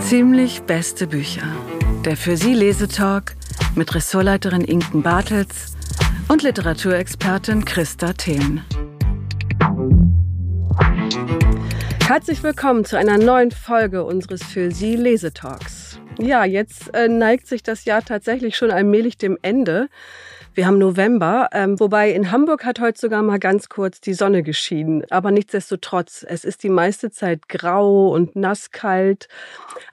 Ziemlich beste Bücher. Der für Sie Lesetalk mit Ressortleiterin Inken Bartels und Literaturexpertin Christa Thelen. Herzlich willkommen zu einer neuen Folge unseres für Sie Lesetalks. Ja, jetzt äh, neigt sich das Jahr tatsächlich schon allmählich dem Ende. Wir haben November, ähm, wobei in Hamburg hat heute sogar mal ganz kurz die Sonne geschienen. Aber nichtsdestotrotz, es ist die meiste Zeit grau und nasskalt.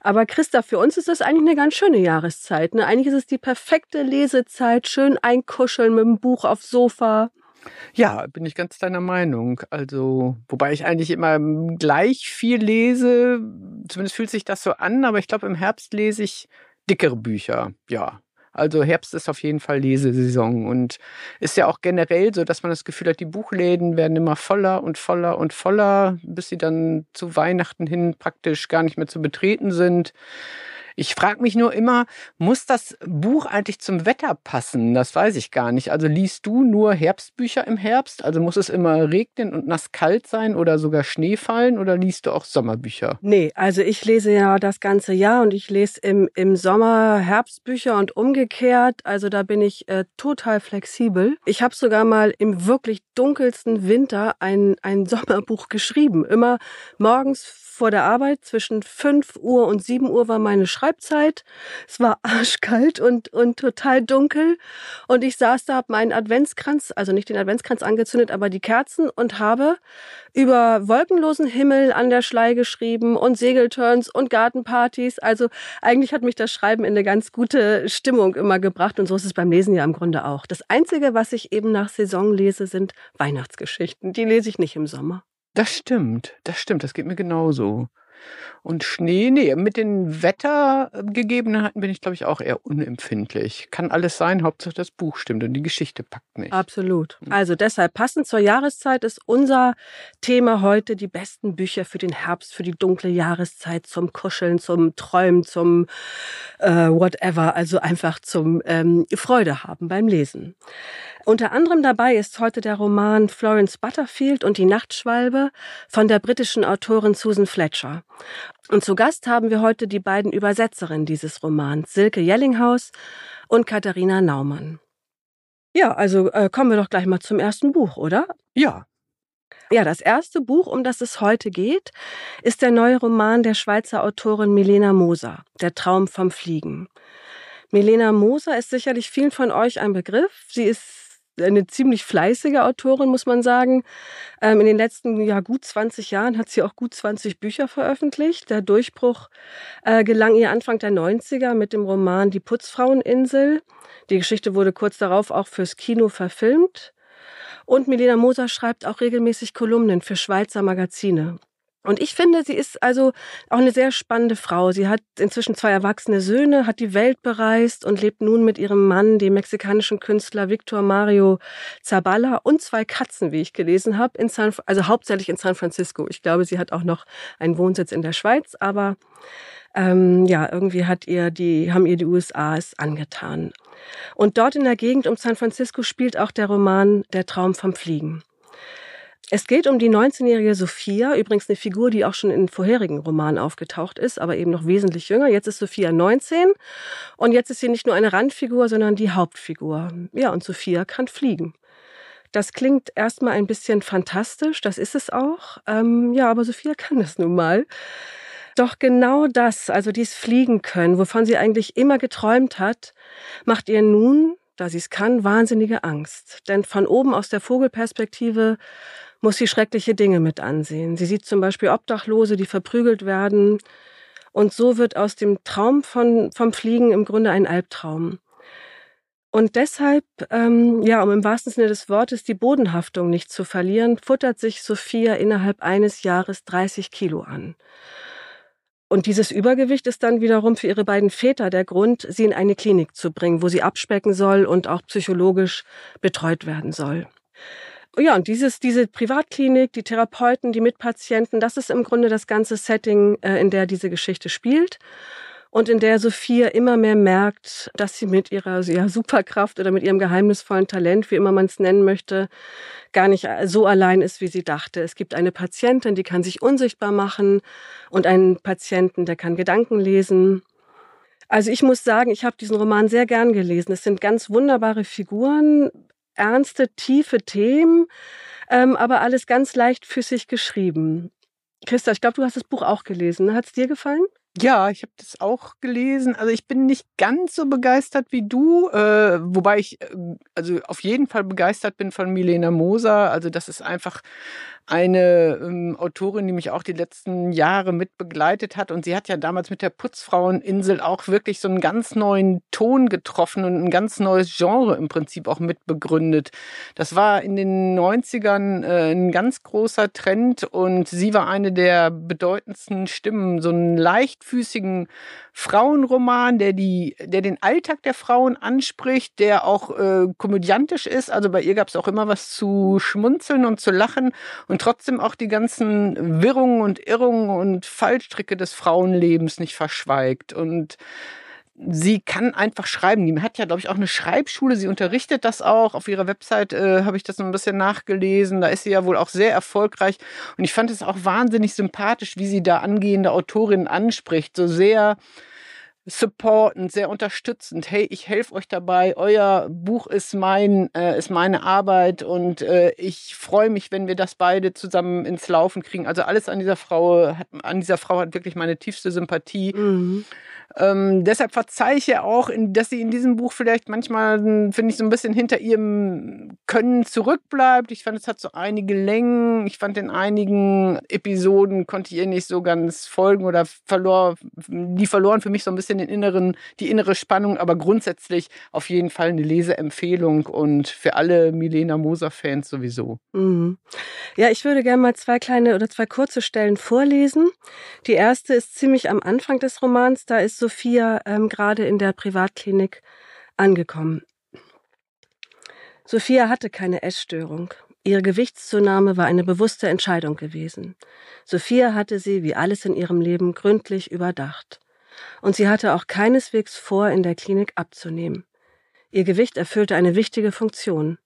Aber Christa, für uns ist das eigentlich eine ganz schöne Jahreszeit. Ne? Eigentlich ist es die perfekte Lesezeit, schön einkuscheln mit dem Buch aufs Sofa. Ja, bin ich ganz deiner Meinung. Also, wobei ich eigentlich immer gleich viel lese, zumindest fühlt sich das so an, aber ich glaube, im Herbst lese ich dickere Bücher. Ja, also Herbst ist auf jeden Fall Lesesaison und ist ja auch generell so, dass man das Gefühl hat, die Buchläden werden immer voller und voller und voller, bis sie dann zu Weihnachten hin praktisch gar nicht mehr zu betreten sind. Ich frage mich nur immer, muss das Buch eigentlich zum Wetter passen? Das weiß ich gar nicht. Also liest du nur Herbstbücher im Herbst? Also muss es immer regnen und nass kalt sein oder sogar Schnee fallen oder liest du auch Sommerbücher? Nee, also ich lese ja das ganze Jahr und ich lese im, im Sommer Herbstbücher und umgekehrt. Also da bin ich äh, total flexibel. Ich habe sogar mal im wirklich dunkelsten Winter ein, ein Sommerbuch geschrieben. Immer morgens vor der Arbeit. Zwischen 5 Uhr und 7 Uhr war meine Schreibzeit. Es war arschkalt und, und total dunkel. Und ich saß da, habe meinen Adventskranz, also nicht den Adventskranz angezündet, aber die Kerzen und habe über wolkenlosen Himmel an der Schlei geschrieben und Segelturns und Gartenpartys. Also eigentlich hat mich das Schreiben in eine ganz gute Stimmung immer gebracht. Und so ist es beim Lesen ja im Grunde auch. Das Einzige, was ich eben nach Saison lese, sind Weihnachtsgeschichten. Die lese ich nicht im Sommer. Das stimmt, das stimmt, das geht mir genauso. Und Schnee, nee, mit den Wettergegebenheiten bin ich, glaube ich, auch eher unempfindlich. Kann alles sein, Hauptsache das Buch stimmt und die Geschichte packt mich. Absolut. Hm. Also deshalb passend zur Jahreszeit ist unser Thema heute die besten Bücher für den Herbst, für die dunkle Jahreszeit, zum Kuscheln, zum Träumen, zum äh, whatever, also einfach zum ähm, Freude haben beim Lesen. Unter anderem dabei ist heute der Roman Florence Butterfield und die Nachtschwalbe von der britischen Autorin Susan Fletcher. Und zu Gast haben wir heute die beiden Übersetzerinnen dieses Romans, Silke Jellinghaus und Katharina Naumann. Ja, also äh, kommen wir doch gleich mal zum ersten Buch, oder? Ja. Ja, das erste Buch, um das es heute geht, ist der neue Roman der Schweizer Autorin Milena Moser, Der Traum vom Fliegen. Milena Moser ist sicherlich vielen von euch ein Begriff. Sie ist eine ziemlich fleißige Autorin, muss man sagen. Ähm, in den letzten ja, gut 20 Jahren hat sie auch gut 20 Bücher veröffentlicht. Der Durchbruch äh, gelang ihr Anfang der 90er mit dem Roman Die Putzfraueninsel. Die Geschichte wurde kurz darauf auch fürs Kino verfilmt. Und Milena Moser schreibt auch regelmäßig Kolumnen für Schweizer Magazine. Und ich finde, sie ist also auch eine sehr spannende Frau. Sie hat inzwischen zwei erwachsene Söhne, hat die Welt bereist und lebt nun mit ihrem Mann, dem mexikanischen Künstler Victor Mario Zabala und zwei Katzen, wie ich gelesen habe, in San, also hauptsächlich in San Francisco. Ich glaube, sie hat auch noch einen Wohnsitz in der Schweiz, aber ähm, ja, irgendwie hat ihr die, haben ihr die USA es angetan. Und dort in der Gegend um San Francisco spielt auch der Roman Der Traum vom Fliegen. Es geht um die 19-jährige Sophia, übrigens eine Figur, die auch schon in vorherigen Romanen aufgetaucht ist, aber eben noch wesentlich jünger. Jetzt ist Sophia 19 und jetzt ist sie nicht nur eine Randfigur, sondern die Hauptfigur. Ja, und Sophia kann fliegen. Das klingt erstmal ein bisschen fantastisch, das ist es auch. Ähm, ja, aber Sophia kann es nun mal. Doch genau das, also dies Fliegen können, wovon sie eigentlich immer geträumt hat, macht ihr nun, da sie es kann, wahnsinnige Angst. Denn von oben aus der Vogelperspektive muss sie schreckliche Dinge mit ansehen. Sie sieht zum Beispiel Obdachlose, die verprügelt werden. Und so wird aus dem Traum von, vom Fliegen im Grunde ein Albtraum. Und deshalb, ähm, ja, um im wahrsten Sinne des Wortes die Bodenhaftung nicht zu verlieren, futtert sich Sophia innerhalb eines Jahres 30 Kilo an. Und dieses Übergewicht ist dann wiederum für ihre beiden Väter der Grund, sie in eine Klinik zu bringen, wo sie abspecken soll und auch psychologisch betreut werden soll ja, und dieses, diese Privatklinik, die Therapeuten, die Mitpatienten, das ist im Grunde das ganze Setting, äh, in der diese Geschichte spielt. und in der Sophia immer mehr merkt, dass sie mit ihrer ja, Superkraft oder mit ihrem geheimnisvollen Talent, wie immer man es nennen möchte, gar nicht so allein ist, wie sie dachte. Es gibt eine Patientin, die kann sich unsichtbar machen und einen Patienten, der kann Gedanken lesen. Also ich muss sagen, ich habe diesen Roman sehr gern gelesen. Es sind ganz wunderbare Figuren, ernste, tiefe Themen, ähm, aber alles ganz leichtfüßig geschrieben. Christa, ich glaube, du hast das Buch auch gelesen. Hat es dir gefallen? Ja, ich habe das auch gelesen. Also ich bin nicht ganz so begeistert wie du, äh, wobei ich äh, also auf jeden Fall begeistert bin von Milena Moser. Also das ist einfach eine ähm, Autorin, die mich auch die letzten Jahre mit begleitet hat. Und sie hat ja damals mit der Putzfraueninsel auch wirklich so einen ganz neuen Ton getroffen und ein ganz neues Genre im Prinzip auch mitbegründet. Das war in den 90ern äh, ein ganz großer Trend und sie war eine der bedeutendsten Stimmen, so einen leichtfüßigen Frauenroman, der die, der den Alltag der Frauen anspricht, der auch äh, komödiantisch ist. Also bei ihr gab es auch immer was zu schmunzeln und zu lachen trotzdem auch die ganzen Wirrungen und Irrungen und Fallstricke des Frauenlebens nicht verschweigt. Und sie kann einfach schreiben. Die hat ja, glaube ich, auch eine Schreibschule. Sie unterrichtet das auch. Auf ihrer Website äh, habe ich das so ein bisschen nachgelesen. Da ist sie ja wohl auch sehr erfolgreich. Und ich fand es auch wahnsinnig sympathisch, wie sie da angehende Autorinnen anspricht. So sehr supportend, sehr unterstützend. Hey, ich helfe euch dabei. Euer Buch ist mein, äh, ist meine Arbeit und äh, ich freue mich, wenn wir das beide zusammen ins Laufen kriegen. Also alles an dieser Frau hat, an dieser Frau hat wirklich meine tiefste Sympathie. Mhm. Ähm, deshalb verzeihe ich ja auch, dass sie in diesem Buch vielleicht manchmal, finde ich, so ein bisschen hinter ihrem Können zurückbleibt. Ich fand, es hat so einige Längen. Ich fand, in einigen Episoden konnte ich ihr nicht so ganz folgen oder verlor, die verloren für mich so ein bisschen den inneren, die innere Spannung. Aber grundsätzlich auf jeden Fall eine Leseempfehlung und für alle Milena Moser-Fans sowieso. Mhm. Ja, ich würde gerne mal zwei kleine oder zwei kurze Stellen vorlesen. Die erste ist ziemlich am Anfang des Romans. Da ist Sophia ähm, gerade in der Privatklinik angekommen. Sophia hatte keine Essstörung. Ihre Gewichtszunahme war eine bewusste Entscheidung gewesen. Sophia hatte sie, wie alles in ihrem Leben, gründlich überdacht. Und sie hatte auch keineswegs vor, in der Klinik abzunehmen. Ihr Gewicht erfüllte eine wichtige Funktion.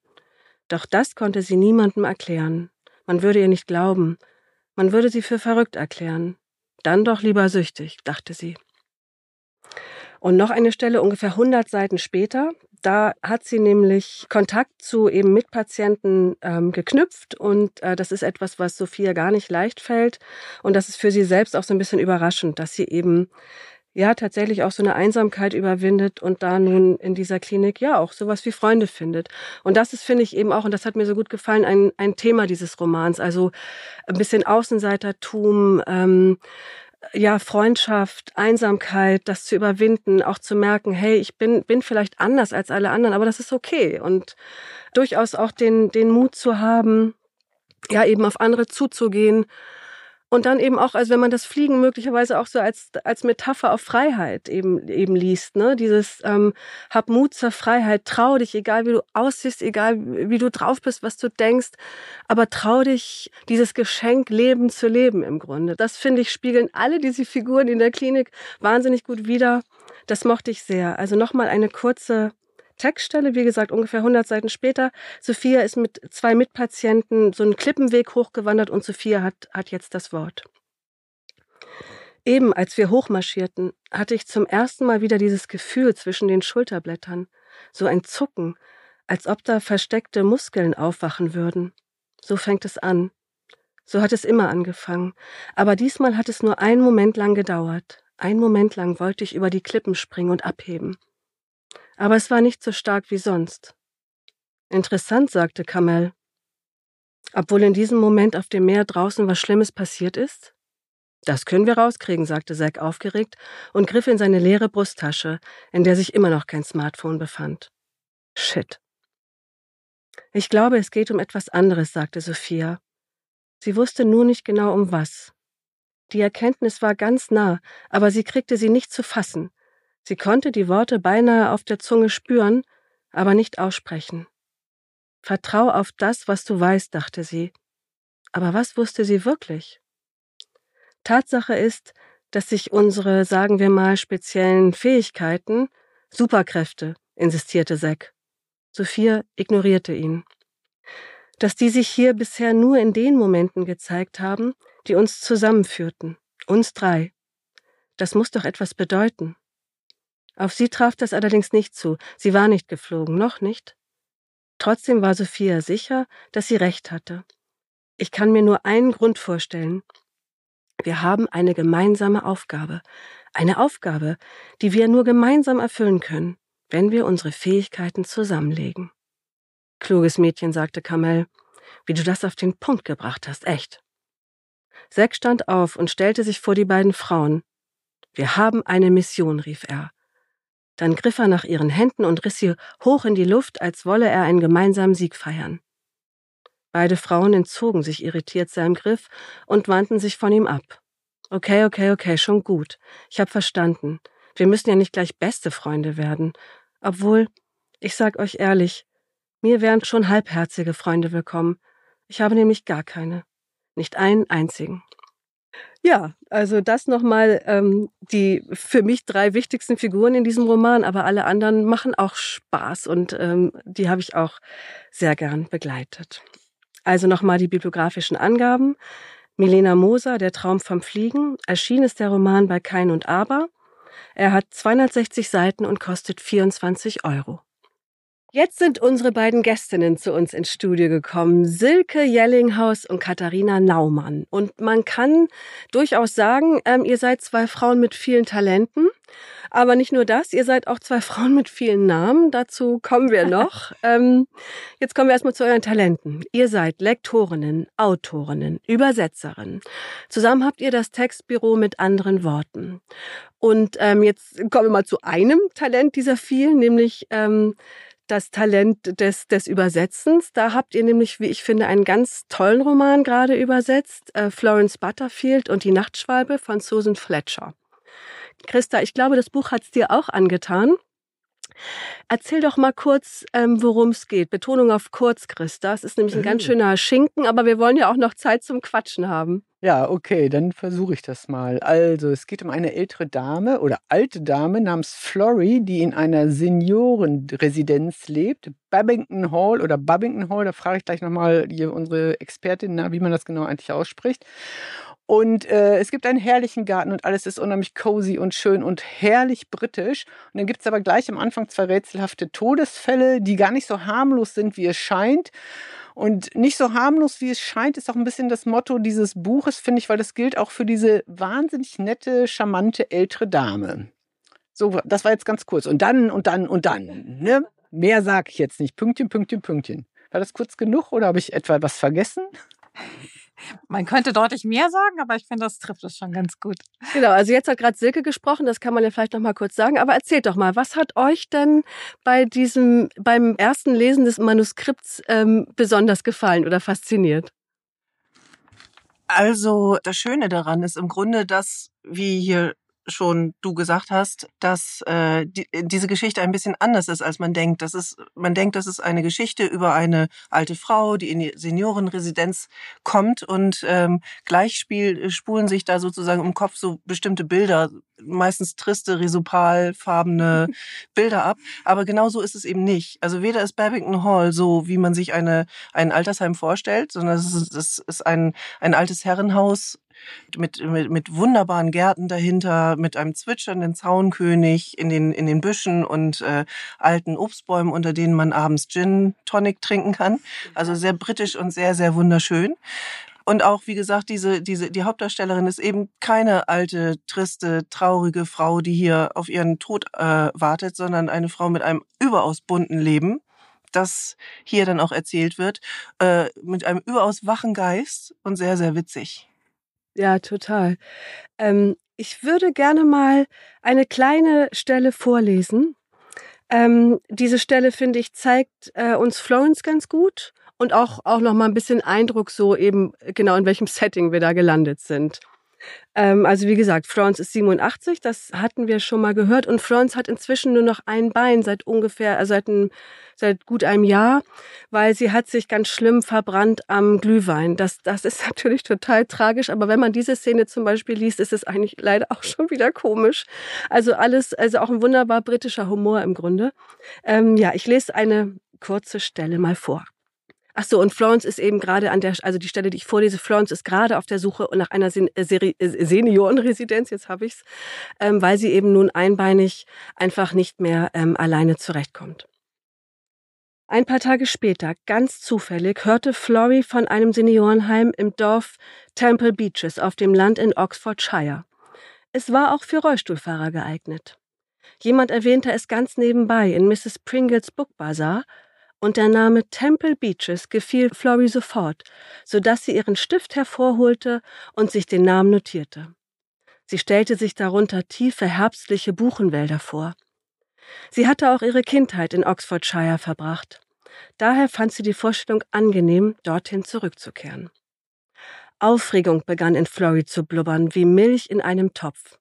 Doch das konnte sie niemandem erklären. Man würde ihr nicht glauben. Man würde sie für verrückt erklären. Dann doch lieber süchtig, dachte sie. Und noch eine Stelle ungefähr 100 Seiten später, da hat sie nämlich Kontakt zu eben Mitpatienten ähm, geknüpft und äh, das ist etwas, was Sophia gar nicht leicht fällt und das ist für sie selbst auch so ein bisschen überraschend, dass sie eben ja tatsächlich auch so eine Einsamkeit überwindet und da nun in dieser Klinik ja auch sowas wie Freunde findet. Und das ist, finde ich, eben auch, und das hat mir so gut gefallen, ein, ein Thema dieses Romans. Also ein bisschen Außenseitertum, ähm, ja, Freundschaft, Einsamkeit, das zu überwinden, auch zu merken, hey, ich bin, bin vielleicht anders als alle anderen, aber das ist okay. Und durchaus auch den, den Mut zu haben, ja, eben auf andere zuzugehen und dann eben auch, also wenn man das Fliegen möglicherweise auch so als, als Metapher auf Freiheit eben, eben liest, ne? Dieses ähm, hab Mut zur Freiheit, trau dich, egal wie du aussiehst, egal wie du drauf bist, was du denkst, aber trau dich, dieses Geschenk Leben zu leben im Grunde. Das finde ich, spiegeln alle diese Figuren in der Klinik wahnsinnig gut wider. Das mochte ich sehr. Also nochmal eine kurze Textstelle, wie gesagt, ungefähr 100 Seiten später. Sophia ist mit zwei Mitpatienten so einen Klippenweg hochgewandert und Sophia hat, hat jetzt das Wort. Eben als wir hochmarschierten, hatte ich zum ersten Mal wieder dieses Gefühl zwischen den Schulterblättern, so ein Zucken, als ob da versteckte Muskeln aufwachen würden. So fängt es an. So hat es immer angefangen. Aber diesmal hat es nur einen Moment lang gedauert. Einen Moment lang wollte ich über die Klippen springen und abheben aber es war nicht so stark wie sonst. Interessant, sagte Kamel. Obwohl in diesem Moment auf dem Meer draußen was Schlimmes passiert ist? Das können wir rauskriegen, sagte Zack aufgeregt und griff in seine leere Brusttasche, in der sich immer noch kein Smartphone befand. Shit. Ich glaube, es geht um etwas anderes, sagte Sophia. Sie wusste nur nicht genau um was. Die Erkenntnis war ganz nah, aber sie kriegte sie nicht zu fassen. Sie konnte die Worte beinahe auf der Zunge spüren, aber nicht aussprechen. Vertrau auf das, was du weißt, dachte sie. Aber was wusste sie wirklich? Tatsache ist, dass sich unsere, sagen wir mal, speziellen Fähigkeiten, Superkräfte, insistierte Zack. Sophia ignorierte ihn. Dass die sich hier bisher nur in den Momenten gezeigt haben, die uns zusammenführten, uns drei. Das muss doch etwas bedeuten. Auf sie traf das allerdings nicht zu. Sie war nicht geflogen, noch nicht. Trotzdem war Sophia sicher, dass sie recht hatte. Ich kann mir nur einen Grund vorstellen. Wir haben eine gemeinsame Aufgabe. Eine Aufgabe, die wir nur gemeinsam erfüllen können, wenn wir unsere Fähigkeiten zusammenlegen. Kluges Mädchen, sagte Kamel, wie du das auf den Punkt gebracht hast, echt. Zack stand auf und stellte sich vor die beiden Frauen. Wir haben eine Mission, rief er. Dann griff er nach ihren Händen und riss sie hoch in die Luft, als wolle er einen gemeinsamen Sieg feiern. Beide Frauen entzogen sich irritiert seinem Griff und wandten sich von ihm ab. Okay, okay, okay, schon gut. Ich hab verstanden. Wir müssen ja nicht gleich beste Freunde werden. Obwohl, ich sag euch ehrlich, mir wären schon halbherzige Freunde willkommen. Ich habe nämlich gar keine. Nicht einen einzigen. Ja, also das nochmal ähm, die für mich drei wichtigsten Figuren in diesem Roman, aber alle anderen machen auch Spaß und ähm, die habe ich auch sehr gern begleitet. Also nochmal die bibliografischen Angaben. Milena Moser, Der Traum vom Fliegen, erschien ist der Roman bei Kein und Aber. Er hat 260 Seiten und kostet 24 Euro. Jetzt sind unsere beiden Gästinnen zu uns ins Studio gekommen, Silke Jellinghaus und Katharina Naumann. Und man kann durchaus sagen, ähm, ihr seid zwei Frauen mit vielen Talenten. Aber nicht nur das, ihr seid auch zwei Frauen mit vielen Namen. Dazu kommen wir noch. ähm, jetzt kommen wir erstmal zu euren Talenten. Ihr seid Lektorinnen, Autorinnen, Übersetzerinnen. Zusammen habt ihr das Textbüro mit anderen Worten. Und ähm, jetzt kommen wir mal zu einem Talent dieser vielen, nämlich ähm, das Talent des, des Übersetzens. Da habt ihr nämlich, wie ich finde, einen ganz tollen Roman gerade übersetzt, äh, Florence Butterfield und die Nachtschwalbe von Susan Fletcher. Christa, ich glaube, das Buch hat's dir auch angetan. Erzähl doch mal kurz, ähm, worum es geht. Betonung auf kurz, Christa. Es ist nämlich ein ganz äh. schöner Schinken, aber wir wollen ja auch noch Zeit zum Quatschen haben. Ja, okay, dann versuche ich das mal. Also, es geht um eine ältere Dame oder alte Dame namens Florrie, die in einer Seniorenresidenz lebt. Babington Hall oder Babington Hall, da frage ich gleich nochmal unsere Expertin, na, wie man das genau eigentlich ausspricht. Und äh, es gibt einen herrlichen Garten und alles ist unheimlich cozy und schön und herrlich britisch. Und dann gibt es aber gleich am Anfang zwei rätselhafte Todesfälle, die gar nicht so harmlos sind, wie es scheint. Und nicht so harmlos, wie es scheint, ist auch ein bisschen das Motto dieses Buches, finde ich, weil das gilt auch für diese wahnsinnig nette, charmante ältere Dame. So, das war jetzt ganz kurz. Und dann, und dann, und dann. Ne? Mehr sage ich jetzt nicht. Pünktchen, Pünktchen, Pünktchen. War das kurz genug oder habe ich etwa was vergessen? Man könnte deutlich mehr sagen, aber ich finde, das trifft es schon ganz gut. Genau, also jetzt hat gerade Silke gesprochen, das kann man ja vielleicht noch mal kurz sagen, aber erzählt doch mal, was hat euch denn bei diesem, beim ersten Lesen des Manuskripts ähm, besonders gefallen oder fasziniert? Also, das Schöne daran ist im Grunde, dass, wie hier schon du gesagt hast, dass äh, die, diese Geschichte ein bisschen anders ist, als man denkt. Das ist, man denkt, das ist eine Geschichte über eine alte Frau, die in die Seniorenresidenz kommt und ähm, gleich spiel, spulen sich da sozusagen im Kopf so bestimmte Bilder, meistens triste, risopalfarbene Bilder ab. Aber genau so ist es eben nicht. Also weder ist Babington Hall so, wie man sich eine, ein Altersheim vorstellt, sondern es ist, es ist ein, ein altes Herrenhaus mit, mit, mit wunderbaren Gärten dahinter, mit einem zwitschernden Zaunkönig in den, in den Büschen und äh, alten Obstbäumen, unter denen man abends Gin Tonic trinken kann. Also sehr britisch und sehr, sehr wunderschön. Und auch, wie gesagt, diese, diese, die Hauptdarstellerin ist eben keine alte, triste, traurige Frau, die hier auf ihren Tod äh, wartet, sondern eine Frau mit einem überaus bunten Leben, das hier dann auch erzählt wird, äh, mit einem überaus wachen Geist und sehr, sehr witzig. Ja, total. Ähm, ich würde gerne mal eine kleine Stelle vorlesen. Ähm, diese Stelle, finde ich, zeigt äh, uns Florence ganz gut und auch, auch noch mal ein bisschen Eindruck so eben genau in welchem Setting wir da gelandet sind. Ähm, also wie gesagt, Florence ist 87, das hatten wir schon mal gehört. Und Florence hat inzwischen nur noch ein Bein seit ungefähr, also seit, ein, seit gut einem Jahr, weil sie hat sich ganz schlimm verbrannt am Glühwein. Das, das ist natürlich total tragisch, aber wenn man diese Szene zum Beispiel liest, ist es eigentlich leider auch schon wieder komisch. Also alles, also auch ein wunderbar britischer Humor im Grunde. Ähm, ja, ich lese eine kurze Stelle mal vor. Ach so, und Florence ist eben gerade an der, also die Stelle, die ich vorlese, Florence ist gerade auf der Suche nach einer Sen äh, äh, Seniorenresidenz, jetzt habe ich's, ähm, weil sie eben nun einbeinig einfach nicht mehr ähm, alleine zurechtkommt. Ein paar Tage später, ganz zufällig, hörte Florrie von einem Seniorenheim im Dorf Temple Beaches auf dem Land in Oxfordshire. Es war auch für Rollstuhlfahrer geeignet. Jemand erwähnte es ganz nebenbei in Mrs. Pringles Book Bazaar, und der Name Temple Beaches gefiel Florrie sofort, so dass sie ihren Stift hervorholte und sich den Namen notierte. Sie stellte sich darunter tiefe herbstliche Buchenwälder vor. Sie hatte auch ihre Kindheit in Oxfordshire verbracht. Daher fand sie die Vorstellung angenehm, dorthin zurückzukehren. Aufregung begann in Florrie zu blubbern, wie Milch in einem Topf.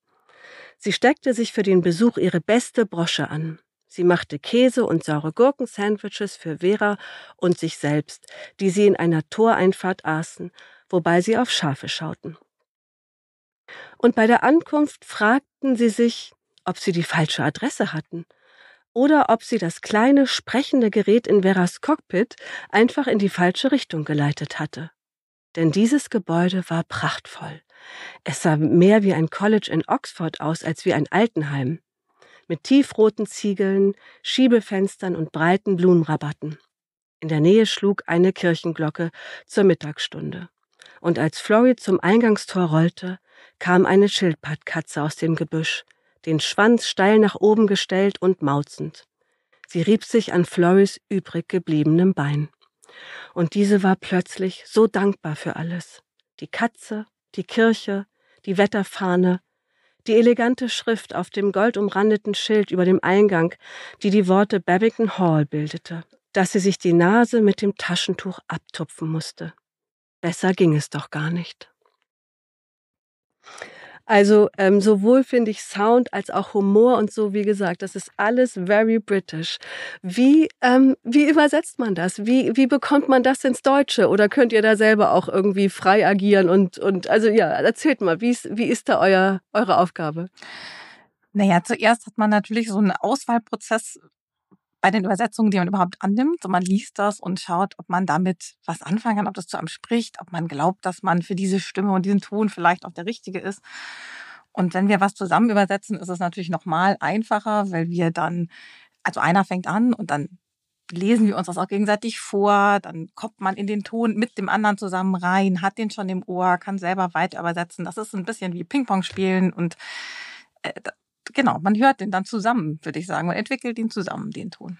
Sie steckte sich für den Besuch ihre beste Brosche an. Sie machte Käse und saure Gurken-Sandwiches für Vera und sich selbst, die sie in einer Toreinfahrt aßen, wobei sie auf Schafe schauten. Und bei der Ankunft fragten sie sich, ob sie die falsche Adresse hatten oder ob sie das kleine sprechende Gerät in Veras Cockpit einfach in die falsche Richtung geleitet hatte. Denn dieses Gebäude war prachtvoll. Es sah mehr wie ein College in Oxford aus als wie ein Altenheim mit tiefroten Ziegeln, Schiebefenstern und breiten Blumenrabatten. In der Nähe schlug eine Kirchenglocke zur Mittagsstunde. Und als Florrie zum Eingangstor rollte, kam eine Schildpadtkatze aus dem Gebüsch, den Schwanz steil nach oben gestellt und mauzend. Sie rieb sich an Florries übrig gebliebenem Bein. Und diese war plötzlich so dankbar für alles. Die Katze, die Kirche, die Wetterfahne, die elegante Schrift auf dem goldumrandeten Schild über dem Eingang, die die Worte Babington Hall bildete, dass sie sich die Nase mit dem Taschentuch abtupfen musste. Besser ging es doch gar nicht. Also ähm, sowohl finde ich Sound als auch Humor und so, wie gesagt, das ist alles very British. Wie, ähm, wie übersetzt man das? Wie, wie bekommt man das ins Deutsche? Oder könnt ihr da selber auch irgendwie frei agieren? Und, und also ja, erzählt mal, wie ist, wie ist da euer, eure Aufgabe? Naja, zuerst hat man natürlich so einen Auswahlprozess bei den Übersetzungen, die man überhaupt annimmt. So man liest das und schaut, ob man damit was anfangen kann, ob das zu einem spricht, ob man glaubt, dass man für diese Stimme und diesen Ton vielleicht auch der richtige ist. Und wenn wir was zusammen übersetzen, ist es natürlich nochmal einfacher, weil wir dann, also einer fängt an und dann lesen wir uns das auch gegenseitig vor, dann kommt man in den Ton mit dem anderen zusammen rein, hat den schon im Ohr, kann selber weiter übersetzen. Das ist ein bisschen wie Ping-Pong spielen und äh, genau, man hört den dann zusammen, würde ich sagen. Man entwickelt ihn zusammen, den Ton.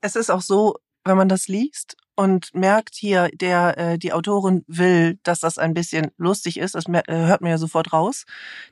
Es ist auch so, wenn man das liest und merkt hier, der äh, die Autorin will, dass das ein bisschen lustig ist, das äh, hört man ja sofort raus,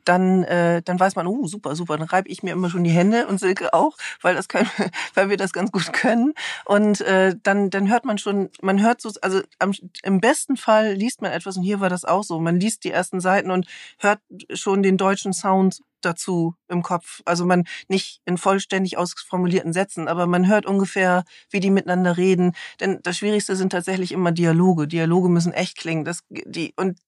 dann äh, dann weiß man, oh super, super, dann reibe ich mir immer schon die Hände und Silke auch, weil das können, weil wir das ganz gut können und äh, dann dann hört man schon, man hört so, also am, im besten Fall liest man etwas und hier war das auch so, man liest die ersten Seiten und hört schon den deutschen Sound dazu im Kopf. Also man nicht in vollständig ausformulierten Sätzen, aber man hört ungefähr, wie die miteinander reden. Denn das Schwierigste sind tatsächlich immer Dialoge. Dialoge müssen echt klingen. Das, die, und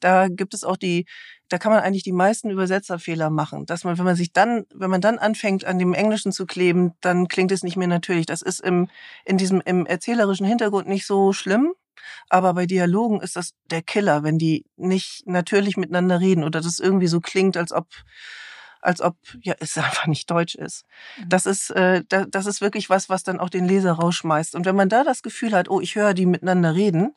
da gibt es auch die, da kann man eigentlich die meisten Übersetzerfehler machen. Dass man, wenn man sich dann, wenn man dann anfängt, an dem Englischen zu kleben, dann klingt es nicht mehr natürlich. Das ist im, in diesem, im erzählerischen Hintergrund nicht so schlimm. Aber bei Dialogen ist das der Killer, wenn die nicht natürlich miteinander reden oder das irgendwie so klingt, als ob als ob ja es einfach nicht deutsch ist. Mhm. Das ist äh, das ist wirklich was, was dann auch den Leser rausschmeißt. Und wenn man da das Gefühl hat, oh, ich höre die miteinander reden,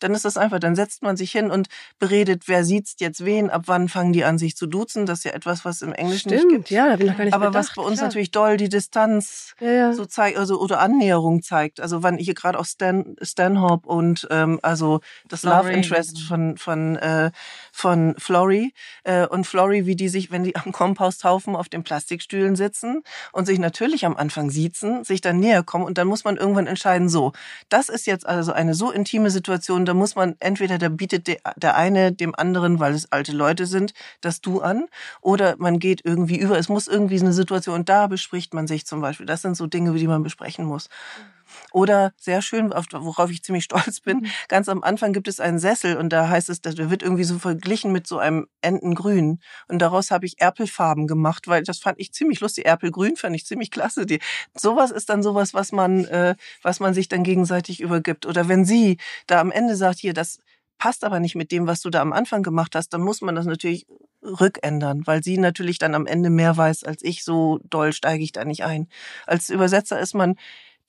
dann ist das einfach, dann setzt man sich hin und beredet, wer sieht's jetzt wen, ab wann fangen die an sich zu duzen. Das ist ja etwas, was im Englischen Stimmt, nicht gibt. Ja, da bin ich gar nicht Aber bedacht, was bei uns klar. natürlich doll die Distanz ja, ja. so zeigt, also oder Annäherung zeigt. Also wann ich hier gerade auch Stan Stanhope und ähm, also das Florrie, Love Interest genau. von von äh, von Florrie äh, und Florrie, wie die sich, wenn die am Compound Komposthaufen auf den Plastikstühlen sitzen und sich natürlich am Anfang siezen, sich dann näher kommen und dann muss man irgendwann entscheiden, so, das ist jetzt also eine so intime Situation, da muss man entweder, da bietet der eine dem anderen, weil es alte Leute sind, das Du an oder man geht irgendwie über, es muss irgendwie eine Situation, da bespricht man sich zum Beispiel. Das sind so Dinge, die man besprechen muss. Oder sehr schön, worauf ich ziemlich stolz bin, mhm. ganz am Anfang gibt es einen Sessel und da heißt es, der wird irgendwie so verglichen mit so einem Entengrün. Und daraus habe ich Erpelfarben gemacht, weil das fand ich ziemlich lustig. Erpelgrün fand ich ziemlich klasse. Die, sowas ist dann sowas, was man, äh, was man sich dann gegenseitig übergibt. Oder wenn sie da am Ende sagt, hier, das passt aber nicht mit dem, was du da am Anfang gemacht hast, dann muss man das natürlich rückändern, weil sie natürlich dann am Ende mehr weiß als ich. So doll steige ich da nicht ein. Als Übersetzer ist man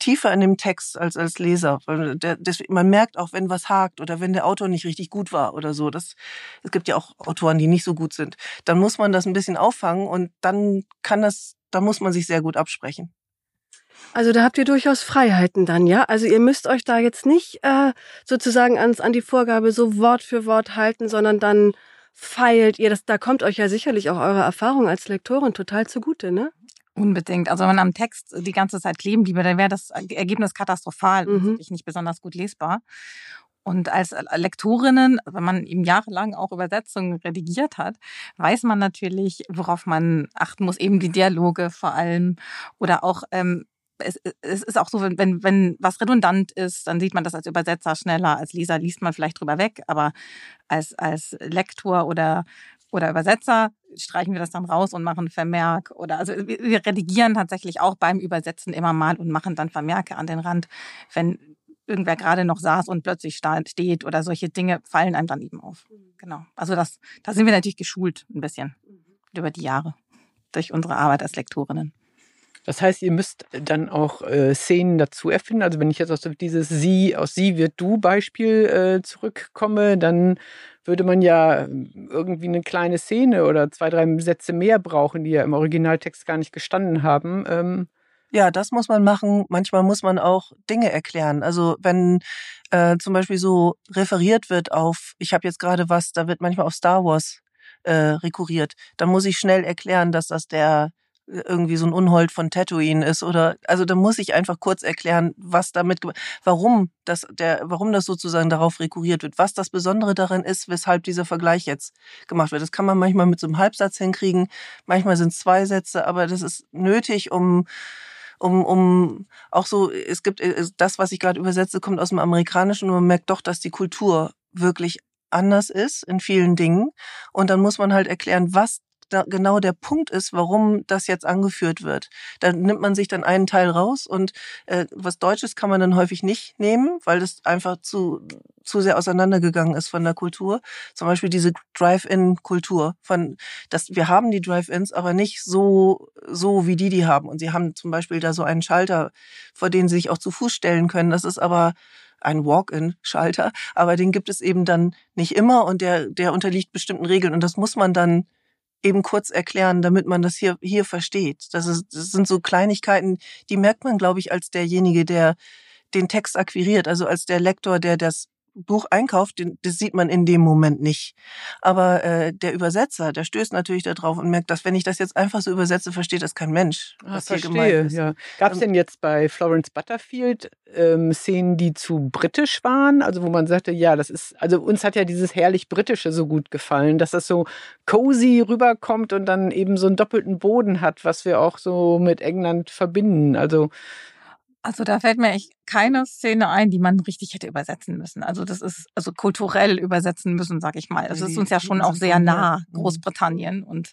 tiefer in dem Text als als Leser. Der, das, man merkt auch, wenn was hakt oder wenn der Autor nicht richtig gut war oder so. Das, es gibt ja auch Autoren, die nicht so gut sind. Dann muss man das ein bisschen auffangen und dann kann das, da muss man sich sehr gut absprechen. Also da habt ihr durchaus Freiheiten dann, ja? Also ihr müsst euch da jetzt nicht äh, sozusagen ans, an die Vorgabe so Wort für Wort halten, sondern dann feilt ihr das. Da kommt euch ja sicherlich auch eure Erfahrung als Lektorin total zugute, ne? Unbedingt. Also wenn man am Text die ganze Zeit kleben bliebe, dann wäre das Ergebnis katastrophal mhm. und wirklich nicht besonders gut lesbar. Und als Lektorinnen, wenn man eben jahrelang auch Übersetzungen redigiert hat, weiß man natürlich, worauf man achten muss, eben die Dialoge vor allem oder auch ähm, es, es ist auch so, wenn, wenn, wenn was redundant ist, dann sieht man das als Übersetzer schneller, als Leser liest man vielleicht drüber weg, aber als, als Lektor oder oder Übersetzer streichen wir das dann raus und machen Vermerk oder also wir redigieren tatsächlich auch beim Übersetzen immer mal und machen dann Vermerke an den Rand, wenn irgendwer gerade noch saß und plötzlich steht oder solche Dinge fallen einem dann eben auf. Mhm. Genau. Also das, da sind wir natürlich geschult ein bisschen mhm. über die Jahre durch unsere Arbeit als Lektorinnen. Das heißt, ihr müsst dann auch äh, Szenen dazu erfinden. Also wenn ich jetzt aus dieses Sie, aus Sie wird du Beispiel äh, zurückkomme, dann würde man ja ähm, irgendwie eine kleine Szene oder zwei, drei Sätze mehr brauchen, die ja im Originaltext gar nicht gestanden haben. Ähm ja, das muss man machen. Manchmal muss man auch Dinge erklären. Also wenn äh, zum Beispiel so referiert wird auf, ich habe jetzt gerade was, da wird manchmal auf Star Wars äh, rekurriert, dann muss ich schnell erklären, dass das der irgendwie so ein Unhold von Tatooine ist oder also da muss ich einfach kurz erklären, was damit warum das der warum das sozusagen darauf rekurriert wird, was das Besondere daran ist, weshalb dieser Vergleich jetzt gemacht wird. Das kann man manchmal mit so einem Halbsatz hinkriegen, manchmal sind es zwei Sätze, aber das ist nötig, um um, um auch so, es gibt äh, das, was ich gerade übersetze, kommt aus dem Amerikanischen und man merkt doch, dass die Kultur wirklich anders ist in vielen Dingen. Und dann muss man halt erklären, was da genau der Punkt ist, warum das jetzt angeführt wird. Da nimmt man sich dann einen Teil raus und äh, was Deutsches kann man dann häufig nicht nehmen, weil das einfach zu zu sehr auseinandergegangen ist von der Kultur. Zum Beispiel diese Drive-In-Kultur von, dass wir haben die Drive-Ins, aber nicht so so wie die die haben. Und sie haben zum Beispiel da so einen Schalter, vor den sie sich auch zu Fuß stellen können. Das ist aber ein Walk-in-Schalter, aber den gibt es eben dann nicht immer und der, der unterliegt bestimmten Regeln und das muss man dann eben kurz erklären, damit man das hier, hier versteht. Das, ist, das sind so Kleinigkeiten, die merkt man, glaube ich, als derjenige, der den Text akquiriert, also als der Lektor, der das Buch einkauft, den, das sieht man in dem Moment nicht. Aber äh, der Übersetzer, der stößt natürlich darauf und merkt, dass wenn ich das jetzt einfach so übersetze, versteht das kein Mensch, ah, was verstehe, hier gemeint ist. Ja. Gab es ähm, denn jetzt bei Florence Butterfield ähm, Szenen, die zu britisch waren? Also wo man sagte, ja, das ist, also uns hat ja dieses herrlich britische so gut gefallen, dass das so cozy rüberkommt und dann eben so einen doppelten Boden hat, was wir auch so mit England verbinden. Also also da fällt mir echt keine Szene ein, die man richtig hätte übersetzen müssen. Also das ist also kulturell übersetzen müssen, sag ich mal. Das ist uns ja schon auch sehr nah, mhm. Großbritannien und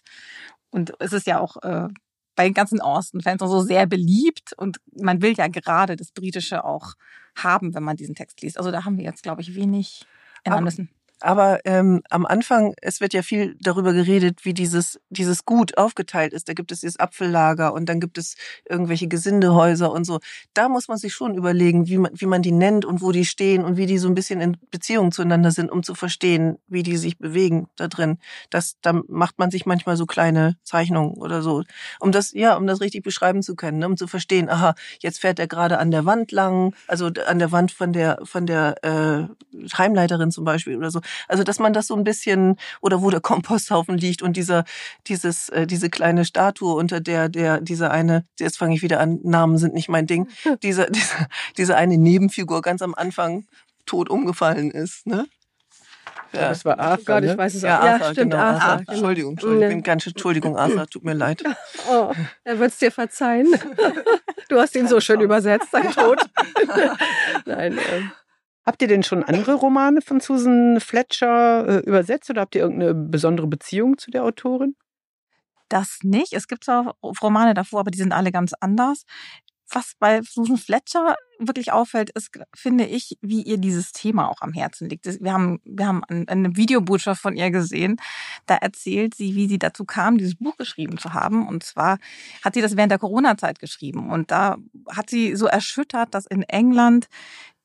und es ist ja auch äh, bei den ganzen Austen-Fans so sehr beliebt und man will ja gerade das Britische auch haben, wenn man diesen Text liest. Also da haben wir jetzt, glaube ich, wenig ändern müssen. Aber ähm, am Anfang, es wird ja viel darüber geredet, wie dieses, dieses Gut aufgeteilt ist. Da gibt es dieses Apfellager und dann gibt es irgendwelche Gesindehäuser und so. Da muss man sich schon überlegen, wie man, wie man die nennt und wo die stehen und wie die so ein bisschen in Beziehung zueinander sind, um zu verstehen, wie die sich bewegen da drin. Das, da macht man sich manchmal so kleine Zeichnungen oder so, um das, ja, um das richtig beschreiben zu können, ne? um zu verstehen, aha, jetzt fährt er gerade an der Wand lang, also an der Wand von der, von der äh, Heimleiterin zum Beispiel oder so Also dass man das so ein bisschen oder wo der Komposthaufen liegt und dieser dieses äh, diese kleine Statue unter der der diese eine jetzt fange ich wieder an Namen sind nicht mein Ding diese diese diese eine Nebenfigur ganz am Anfang tot umgefallen ist, ne? Ja. Das war Arthur. Oh Gott, ich ne? weiß es Ja, auch. Ja, Arthur, stimmt, genau, Arthur. Arthur. genau. Entschuldigung, Entschuldigung, ich Ja. bin ganz Entschuldigung, Arthur, tut mir leid. Oh, er wird es dir verzeihen. Du hast ihn so schön übersetzt, sein Tod. Nein, ähm, Habt ihr denn schon andere Romane von Susan Fletcher äh, übersetzt oder habt ihr irgendeine besondere Beziehung zu der Autorin? Das nicht. Es gibt zwar Romane davor, aber die sind alle ganz anders. Was bei Susan Fletcher wirklich auffällt, ist, finde ich, wie ihr dieses Thema auch am Herzen liegt. Wir haben, wir haben eine Videobotschaft von ihr gesehen. Da erzählt sie, wie sie dazu kam, dieses Buch geschrieben zu haben. Und zwar hat sie das während der Corona-Zeit geschrieben. Und da hat sie so erschüttert, dass in England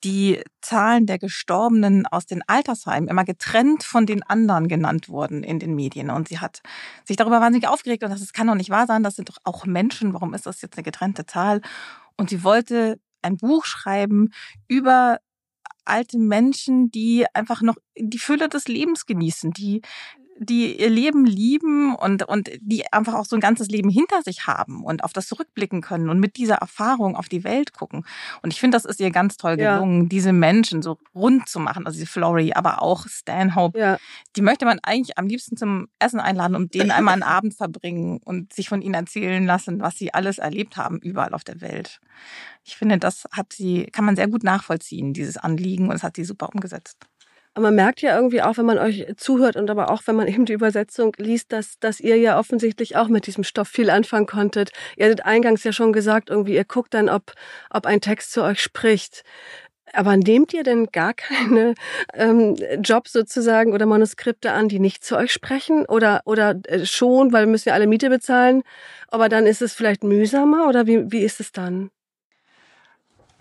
die Zahlen der Gestorbenen aus den Altersheimen immer getrennt von den anderen genannt wurden in den Medien. Und sie hat sich darüber wahnsinnig aufgeregt und das kann doch nicht wahr sein, das sind doch auch Menschen, warum ist das jetzt eine getrennte Zahl? Und sie wollte ein Buch schreiben über alte Menschen, die einfach noch die Fülle des Lebens genießen, die die ihr Leben lieben und, und die einfach auch so ein ganzes Leben hinter sich haben und auf das zurückblicken können und mit dieser Erfahrung auf die Welt gucken. Und ich finde, das ist ihr ganz toll Ja. gelungen, diese Menschen so rund zu machen. Also die Florrie, aber auch Stanhope. ja. Die möchte man eigentlich am liebsten zum Essen einladen und denen einmal einen Abend verbringen und sich von ihnen erzählen lassen, was sie alles erlebt haben, überall auf der Welt. Ich finde, das hat sie, kann man sehr gut nachvollziehen, dieses Anliegen, und das hat sie super umgesetzt. Aber man merkt ja irgendwie auch, wenn man euch zuhört und aber auch, wenn man eben die Übersetzung liest, dass, dass ihr ja offensichtlich auch mit diesem Stoff viel anfangen konntet. Ihr hattet eingangs ja schon gesagt, irgendwie, ihr guckt dann, ob, ob ein Text zu euch spricht. Aber nehmt ihr denn gar keine ähm, Jobs sozusagen oder Manuskripte an, die nicht zu euch sprechen? Oder, oder äh, schon, weil wir müssen ja alle Miete bezahlen, aber dann ist es vielleicht mühsamer oder wie, wie ist es dann?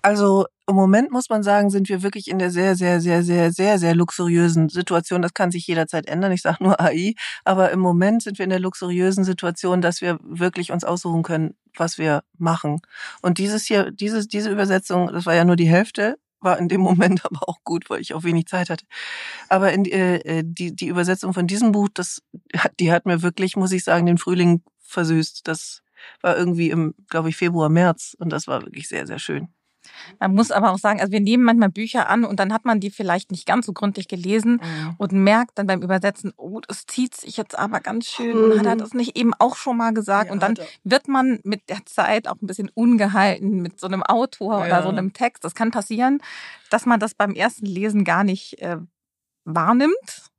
Also im Moment muss man sagen, sind wir wirklich in der sehr, sehr, sehr, sehr, sehr, sehr luxuriösen Situation. Das kann sich jederzeit ändern. Ich sage nur AI. Aber im Moment sind wir in der luxuriösen Situation, dass wir wirklich uns aussuchen können, was wir machen. Und dieses hier, dieses, diese Übersetzung, das war ja nur die Hälfte, war in dem Moment aber auch gut, weil ich auch wenig Zeit hatte. Aber in, äh, die, die Übersetzung von diesem Buch, das, die hat mir wirklich, muss ich sagen, den Frühling versüßt. Das war irgendwie im, glaube ich, Februar, März. Und das war wirklich sehr, sehr schön. Man muss aber auch sagen, also wir nehmen manchmal Bücher an und dann hat man die vielleicht nicht ganz so gründlich gelesen und merkt dann beim Übersetzen, oh, das zieht sich jetzt aber ganz schön. Mhm. Hat er das nicht eben auch schon mal gesagt? Ja, und dann wird man mit der Zeit auch ein bisschen ungehalten mit so einem Autor Ja. oder so einem Text. Das kann passieren, dass man das beim ersten Lesen gar nicht äh, wahrnimmt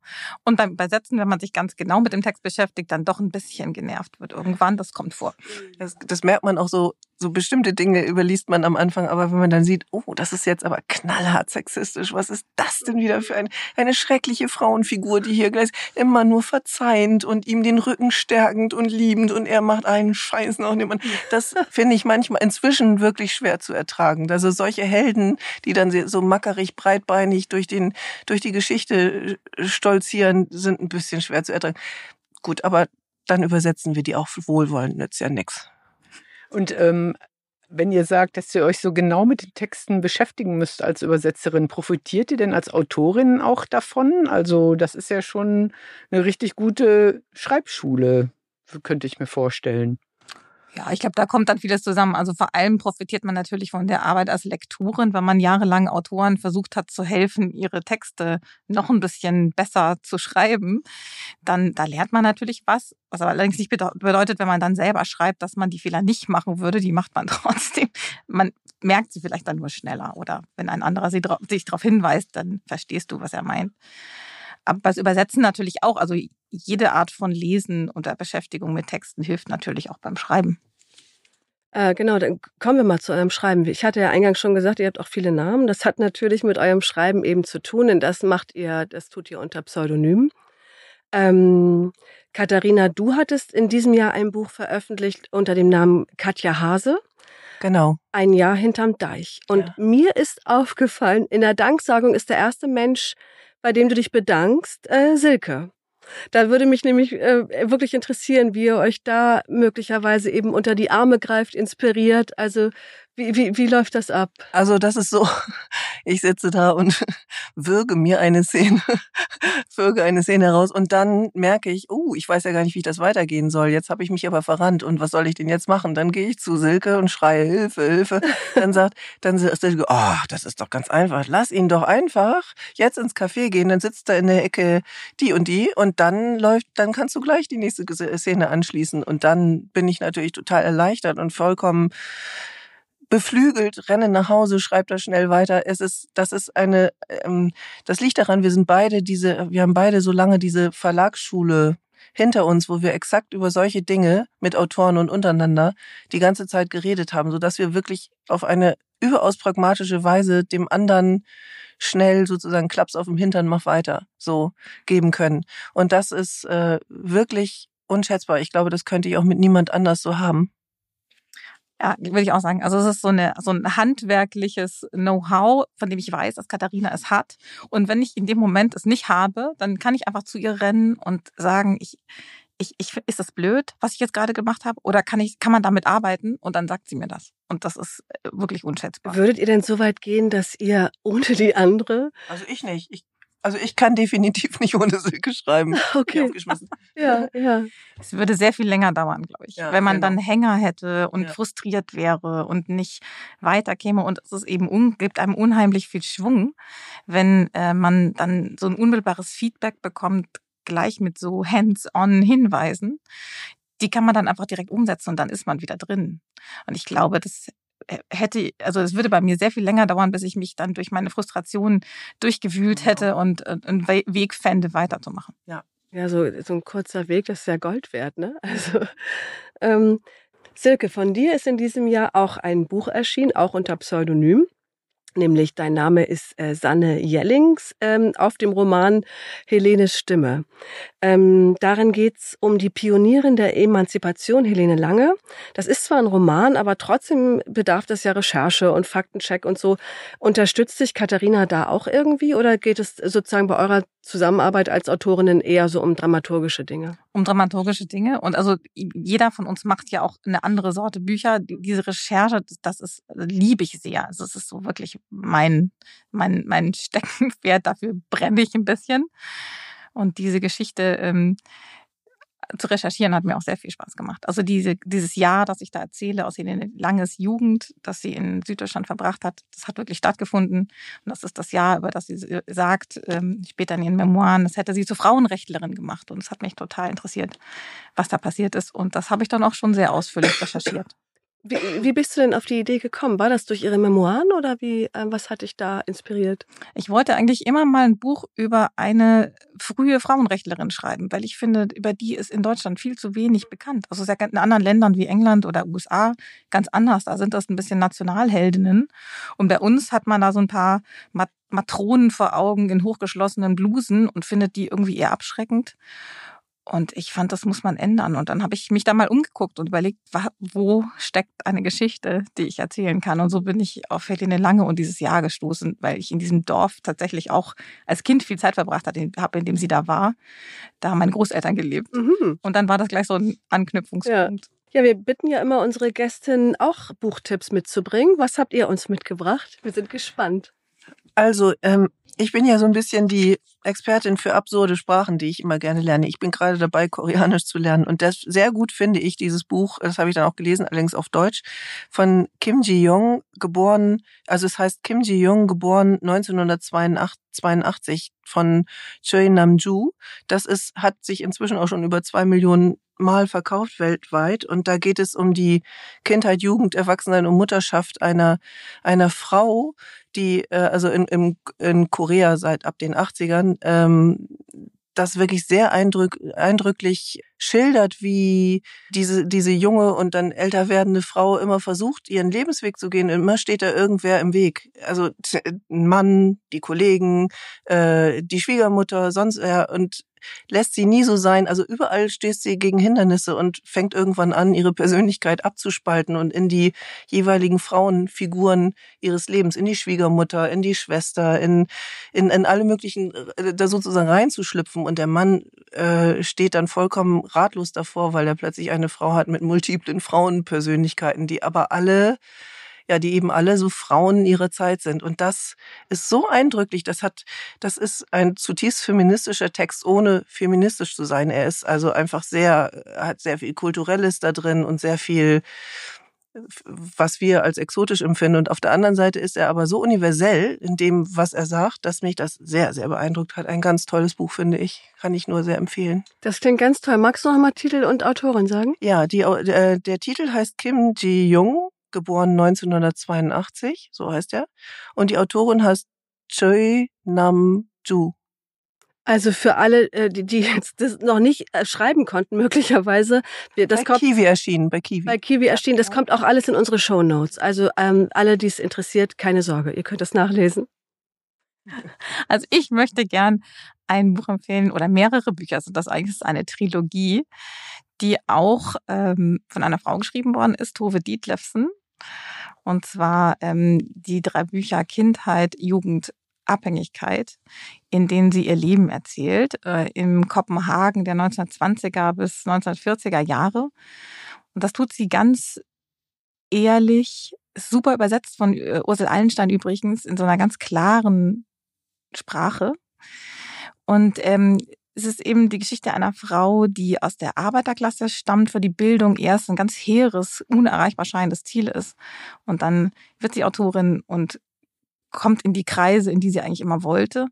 und beim Übersetzen, wenn man sich ganz genau mit dem Text beschäftigt, dann doch ein bisschen genervt wird irgendwann. Das kommt vor. Das, das merkt man auch so, so bestimmte Dinge überliest man am Anfang, aber wenn man dann sieht, oh, das ist jetzt aber knallhart sexistisch, was ist das denn wieder für ein, eine schreckliche Frauenfigur, die hier gleich immer nur verzeihend und ihm den Rücken stärkend und liebend und er macht einen Scheiß noch niemand. Das finde ich manchmal inzwischen wirklich schwer zu ertragen. Also solche Helden, die dann so mackerig, breitbeinig durch den, durch die Geschichte stolzieren, sind ein bisschen schwer zu ertragen. Gut, aber dann übersetzen wir die auch wohlwollend, nützt ja nix. Und ähm, wenn ihr sagt, dass ihr euch so genau mit den Texten beschäftigen müsst als Übersetzerin, profitiert ihr denn als Autorin auch davon? Also das ist ja schon eine richtig gute Schreibschule, könnte ich mir vorstellen. Ja, ich glaube, da kommt dann vieles zusammen. Also vor allem profitiert man natürlich von der Arbeit als Lektorin, weil man jahrelang Autoren versucht hat zu helfen, ihre Texte noch ein bisschen besser zu schreiben. Dann, da lernt man natürlich was, was aber allerdings nicht bedeu- bedeutet, wenn man dann selber schreibt, dass man die Fehler nicht machen würde, die macht man trotzdem. Man merkt sie vielleicht dann nur schneller oder wenn ein anderer sie dich darauf hinweist, dann verstehst du, was er meint. Aber das Übersetzen natürlich auch. Also jede Art von Lesen und der Beschäftigung mit Texten hilft natürlich auch beim Schreiben. Äh, genau, dann kommen wir mal zu eurem Schreiben. Ich hatte ja eingangs schon gesagt, ihr habt auch viele Namen. Das hat natürlich mit eurem Schreiben eben zu tun, denn das macht ihr, das tut ihr unter Pseudonym. Ähm, Katharina, du hattest in diesem Jahr ein Buch veröffentlicht unter dem Namen Katja Hase. Genau. Ein Jahr hinterm Deich. Und Ja. mir ist aufgefallen, in der Danksagung ist der erste Mensch, bei dem du dich bedankst, äh, Silke. Da würde mich nämlich äh, wirklich interessieren, wie ihr euch da möglicherweise eben unter die Arme greift, inspiriert. Also Wie, wie, wie läuft das ab? Also das ist so, ich sitze da und würge mir eine Szene, würge eine Szene heraus und dann merke ich, oh, ich weiß ja gar nicht, wie das weitergehen soll. Jetzt habe ich mich aber verrannt und was soll ich denn jetzt machen? Dann gehe ich zu Silke und schreie Hilfe, Hilfe. Dann sagt, dann sagt Silke, oh, das ist doch ganz einfach. Lass ihn doch einfach jetzt ins Café gehen, dann sitzt da in der Ecke die und die und dann läuft, dann kannst du gleich die nächste Szene anschließen und dann bin ich natürlich total erleichtert und vollkommen beflügelt, renne nach Hause, schreibt da schnell weiter. Es ist, das ist eine, ähm, das liegt daran, wir sind beide diese, wir haben beide so lange diese Verlagsschule hinter uns, wo wir exakt über solche Dinge mit Autoren und untereinander die ganze Zeit geredet haben, so dass wir wirklich auf eine überaus pragmatische Weise dem anderen schnell sozusagen Klaps auf dem Hintern, mach weiter, so geben können. Und das ist äh, wirklich unschätzbar. Ich glaube, das könnte ich auch mit niemand anders so haben. Ja, würde ich auch sagen. Also es ist so, eine, so ein handwerkliches Know-how, von dem ich weiß, dass Katharina es hat. Und wenn ich in dem Moment es nicht habe, dann kann ich einfach zu ihr rennen und sagen, ich, ich, ich, ist das blöd, was ich jetzt gerade gemacht habe? Oder kann ich, kann man damit arbeiten? Und dann sagt sie mir das. Und das ist äh, wirklich unschätzbar. Würdet ihr denn so weit gehen, dass ihr ohne die andere? Also ich nicht. Ich also ich kann definitiv nicht ohne Silke schreiben. Okay. Ja, ja. Es würde sehr viel länger dauern, glaube ich. Ja, wenn man genau. dann Hänger hätte und ja. frustriert wäre und nicht weiterkäme. Und es ist eben un gibt einem unheimlich viel Schwung, wenn äh, man dann so ein unmittelbares Feedback bekommt, gleich mit so hands-on Hinweisen. Die kann man dann einfach direkt umsetzen und dann ist man wieder drin. Und ich glaube, das hätte, also es würde bei mir sehr viel länger dauern, bis ich mich dann durch meine Frustration durchgewühlt genau. hätte und einen Weg fände, weiterzumachen. Ja. Ja, so, so ein kurzer Weg, das ist ja Gold wert, ne? Also, ähm, Silke, von dir ist in diesem Jahr auch ein Buch erschienen, auch unter Pseudonym nämlich Dein Name ist äh, Sanne Jellings, ähm, auf dem Roman Helenes Stimme. Ähm, darin geht's um die Pionierin der Emanzipation, Helene Lange. Das ist zwar ein Roman, aber trotzdem bedarf das ja Recherche und Faktencheck und so. Unterstützt sich Katharina da auch irgendwie oder geht es sozusagen bei eurer Zusammenarbeit als Autorinnen eher so um dramaturgische Dinge? Um dramaturgische Dinge. Und also jeder von uns macht ja auch eine andere Sorte Bücher. Diese Recherche, das ist, liebe ich sehr. Also es ist so wirklich mein, mein, mein Steckenpferd. Dafür brenne ich ein bisschen. Und diese Geschichte, ähm, zu recherchieren hat mir auch sehr viel Spaß gemacht. Also diese, dieses Jahr, das ich da erzähle, aus Helene Langes Jugend, das sie in Süddeutschland verbracht hat, das hat wirklich stattgefunden. Und das ist das Jahr, über das sie sagt, ähm, später in ihren Memoiren, das hätte sie zur Frauenrechtlerin gemacht. Und es hat mich total interessiert, was da passiert ist. Und das habe ich dann auch schon sehr ausführlich recherchiert. Wie, wie bist du denn auf die Idee gekommen? War das durch ihre Memoiren oder wie, äh, was hat dich da inspiriert? Ich wollte eigentlich immer mal ein Buch über eine frühe Frauenrechtlerin schreiben, weil ich finde, über die ist in Deutschland viel zu wenig bekannt. Also in anderen Ländern wie England oder USA ganz anders. Da sind das ein bisschen Nationalheldinnen. Und bei uns hat man da so ein paar Matronen vor Augen in hochgeschlossenen Blusen und findet die irgendwie eher abschreckend. Und ich fand, das muss man ändern. Und dann habe ich mich da mal umgeguckt und überlegt, wo steckt eine Geschichte, die ich erzählen kann. Und so bin ich auf Helene Lange und dieses Jahr gestoßen, weil ich in diesem Dorf tatsächlich auch als Kind viel Zeit verbracht habe, in dem sie da war. Da haben meine Großeltern gelebt. Mhm. Und dann war das gleich so ein Anknüpfungspunkt. Ja. ja, wir bitten ja immer unsere Gästinnen auch Buchtipps mitzubringen. Was habt ihr uns mitgebracht? Wir sind gespannt. Also, ähm, ich bin ja so ein bisschen die Expertin für absurde Sprachen, die ich immer gerne lerne. Ich bin gerade dabei, Koreanisch zu lernen. Und das sehr gut finde ich, dieses Buch, das habe ich dann auch gelesen, allerdings auf Deutsch, von Kim Ji-young, geboren, also es heißt Kim Ji-young, geboren 1982 von Choi Nam-ju. Das ist, hat sich inzwischen auch schon über zwei Millionen Mal verkauft weltweit. Und da geht es um die Kindheit, Jugend, Erwachsensein und Mutterschaft einer, einer Frau, die, äh, also in, in, in Korea seit ab den 80ern, ähm, das wirklich sehr eindrück, eindrücklich schildert, wie diese, diese junge und dann älter werdende Frau immer versucht, ihren Lebensweg zu gehen. Immer steht da irgendwer im Weg. Also ein Mann, die Kollegen, äh, die Schwiegermutter, sonst wer. Und lässt sie nie so sein. Also überall stößt sie gegen Hindernisse und fängt irgendwann an, ihre Persönlichkeit abzuspalten und in die jeweiligen Frauenfiguren ihres Lebens, in die Schwiegermutter, in die Schwester, in, in, in alle möglichen, äh, da sozusagen reinzuschlüpfen. Und der Mann äh, steht dann vollkommen ratlos davor, weil er plötzlich eine Frau hat mit multiplen Frauenpersönlichkeiten, die aber alle ja, die eben alle so Frauen ihrer Zeit sind. Und das ist so eindrücklich. Das hat, das ist ein zutiefst feministischer Text, ohne feministisch zu sein. Er ist also einfach sehr, hat sehr viel Kulturelles da drin und sehr viel, was wir als exotisch empfinden. Und auf der anderen Seite ist er aber so universell in dem, was er sagt, dass mich das sehr, sehr beeindruckt hat. Ein ganz tolles Buch, finde ich. Kann ich nur sehr empfehlen. Das klingt ganz toll. Magst du noch mal Titel und Autorin sagen? Ja, die, äh, der Titel heißt Kim Ji-Young geboren 1982, so heißt er. Und die Autorin heißt Choi Nam-ju. Also für alle, äh, die, die jetzt das noch nicht äh, schreiben konnten, möglicherweise. Das bei kommt, Kiwi erschienen, bei Kiwi. Bei Kiwi erschienen. Das kommt auch alles in unsere Show Notes. Also ähm, alle, die es interessiert, keine Sorge, ihr könnt das nachlesen. Also ich möchte gern ein Buch empfehlen oder mehrere Bücher. Also das eigentlich ist eine Trilogie, die auch ähm, von einer Frau geschrieben worden ist, Tove Dietlefsen. Und zwar ähm, die drei Bücher Kindheit, Jugend, Abhängigkeit, in denen sie ihr Leben erzählt, äh, im Kopenhagen der 1920er bis 1940er Jahre. Und das tut sie ganz ehrlich, super übersetzt von äh, Ursel Allenstein übrigens, in so einer ganz klaren Sprache. Und ähm, es ist eben die Geschichte einer Frau, die aus der Arbeiterklasse stammt, für die Bildung erst ein ganz hehres, unerreichbar scheinendes Ziel ist. Und dann wird sie Autorin und kommt in die Kreise, in die sie eigentlich immer wollte.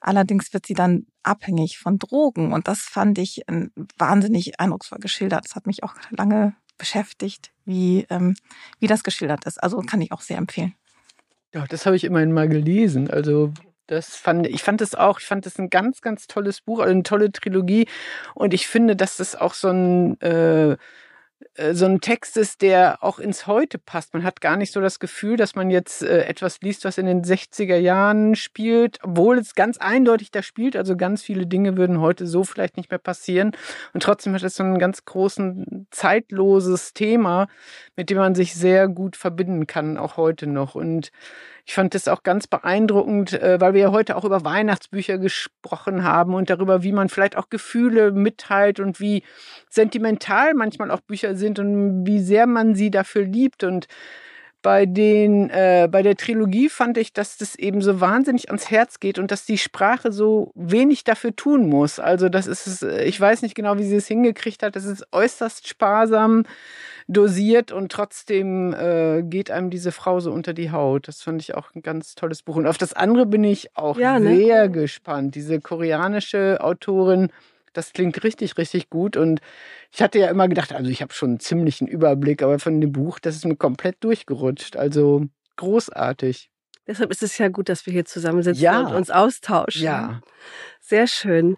Allerdings wird sie dann abhängig von Drogen. Und das fand ich wahnsinnig eindrucksvoll geschildert. Das hat mich auch lange beschäftigt, wie, ähm, wie das geschildert ist. Also kann ich auch sehr empfehlen. Ja, das habe ich immerhin mal gelesen. Also das fand ich fand es auch, ich fand es ein ganz, ganz tolles Buch, also eine tolle Trilogie. Und ich finde, dass das auch so ein äh, äh, so ein Text ist, der auch ins Heute passt. Man hat gar nicht so das Gefühl, dass man jetzt äh, etwas liest, was in den 60er Jahren spielt, obwohl es ganz eindeutig da spielt. Also ganz viele Dinge würden heute so vielleicht nicht mehr passieren. Und trotzdem hat es so ein ganz großen, zeitloses Thema, mit dem man sich sehr gut verbinden kann, auch heute noch. Und ich fand das auch ganz beeindruckend, äh, weil wir ja heute auch über Weihnachtsbücher gesprochen haben und darüber, wie man vielleicht auch Gefühle mitteilt und wie sentimental manchmal auch Bücher sind und wie sehr man sie dafür liebt. Und bei den äh, bei der Trilogie fand ich, dass das eben so wahnsinnig ans Herz geht und dass die Sprache so wenig dafür tun muss. Also das ist äh, ich weiß nicht genau, wie sie es hingekriegt hat. Das ist äußerst sparsam dosiert und trotzdem äh, geht einem diese Frau so unter die Haut. Das fand ich auch ein ganz tolles Buch. Und auf das andere bin ich auch ja, ne? sehr gespannt. Diese koreanische Autorin, das klingt richtig, richtig gut. Und ich hatte ja immer gedacht, also ich habe schon einen ziemlichen Überblick, aber von dem Buch, das ist mir komplett durchgerutscht. Also großartig. Deshalb ist es ja gut, dass wir hier zusammensitzen ja. und uns austauschen. Ja. Sehr schön.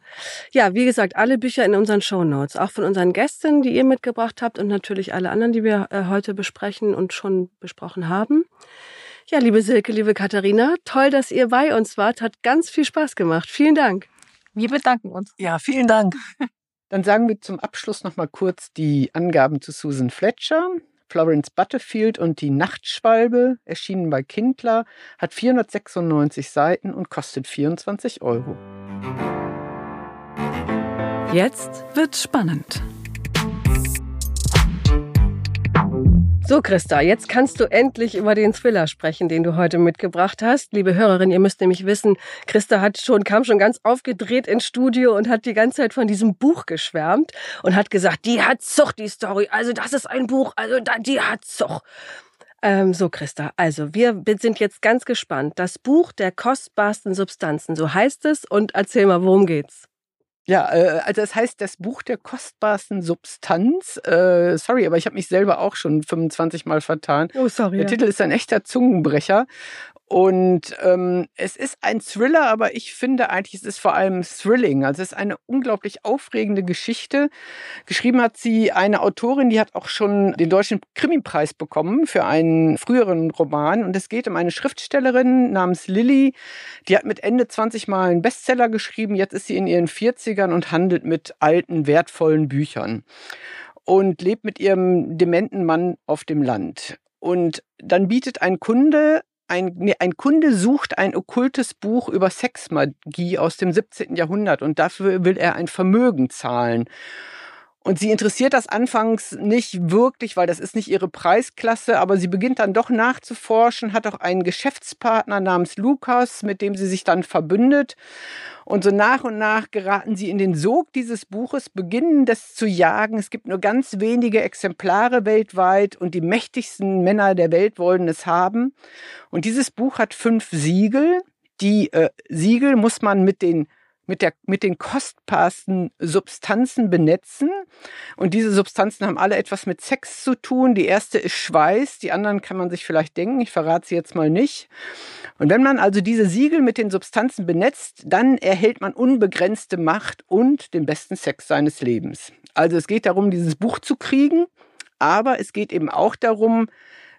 Ja, wie gesagt, alle Bücher in unseren Show Notes, auch von unseren Gästen, die ihr mitgebracht habt und natürlich alle anderen, die wir äh, heute besprechen und schon besprochen haben. Ja, liebe Silke, liebe Katharina, toll, dass ihr bei uns wart. Hat ganz viel Spaß gemacht. Vielen Dank. Wir bedanken uns. Ja, vielen Dank. Dann sagen wir zum Abschluss noch mal kurz die Angaben zu Susan Fletcher. Florence Butterfield und die Nachtschwalbe, erschienen bei Kindler, hat 496 Seiten und kostet 24 Euro. Jetzt wird spannend. So, Christa, jetzt kannst du endlich über den Thriller sprechen, den du heute mitgebracht hast. Liebe Hörerin, ihr müsst nämlich wissen, Christa hat schon, kam schon ganz aufgedreht ins Studio und hat die ganze Zeit von diesem Buch geschwärmt und hat gesagt, die hat Zucht, die Story. Also, das ist ein Buch, also, die hat Zucht. Ähm, so, Christa, also wir sind jetzt ganz gespannt. Das Buch der kostbarsten Substanzen, so heißt es. Und erzähl mal, worum geht's? Ja, äh, also es heißt das Buch der kostbarsten Substanz. Äh, sorry, aber ich habe mich selber auch schon 25 Mal vertan. Oh, sorry. Der ja. Titel ist ein echter Zungenbrecher. Und ähm, es ist ein Thriller, aber ich finde eigentlich, es ist vor allem thrilling. Also es ist eine unglaublich aufregende Geschichte. Geschrieben hat sie eine Autorin, die hat auch schon den Deutschen Krimipreis bekommen für einen früheren Roman. Und es geht um eine Schriftstellerin namens Lilly. Die hat mit Ende 20 Mal einen Bestseller geschrieben. Jetzt ist sie in ihren 40ern und handelt mit alten, wertvollen Büchern. Und lebt mit ihrem dementen Mann auf dem Land. Und dann bietet ein Kunde ein, ein Kunde sucht ein okkultes Buch über Sexmagie aus dem 17. Jahrhundert und dafür will er ein Vermögen zahlen. Und sie interessiert das anfangs nicht wirklich, weil das ist nicht ihre Preisklasse, aber sie beginnt dann doch nachzuforschen, hat auch einen Geschäftspartner namens Lukas, mit dem sie sich dann verbündet. Und so nach und nach geraten sie in den Sog dieses Buches, beginnen das zu jagen. Es gibt nur ganz wenige Exemplare weltweit und die mächtigsten Männer der Welt wollen es haben. Und dieses Buch hat fünf Siegel. Die äh, Siegel muss man mit den mit, der, mit den kostbarsten Substanzen benetzen. Und diese Substanzen haben alle etwas mit Sex zu tun. Die erste ist Schweiß, die anderen kann man sich vielleicht denken, ich verrate sie jetzt mal nicht. Und wenn man also diese Siegel mit den Substanzen benetzt, dann erhält man unbegrenzte Macht und den besten Sex seines Lebens. Also es geht darum, dieses Buch zu kriegen, aber es geht eben auch darum,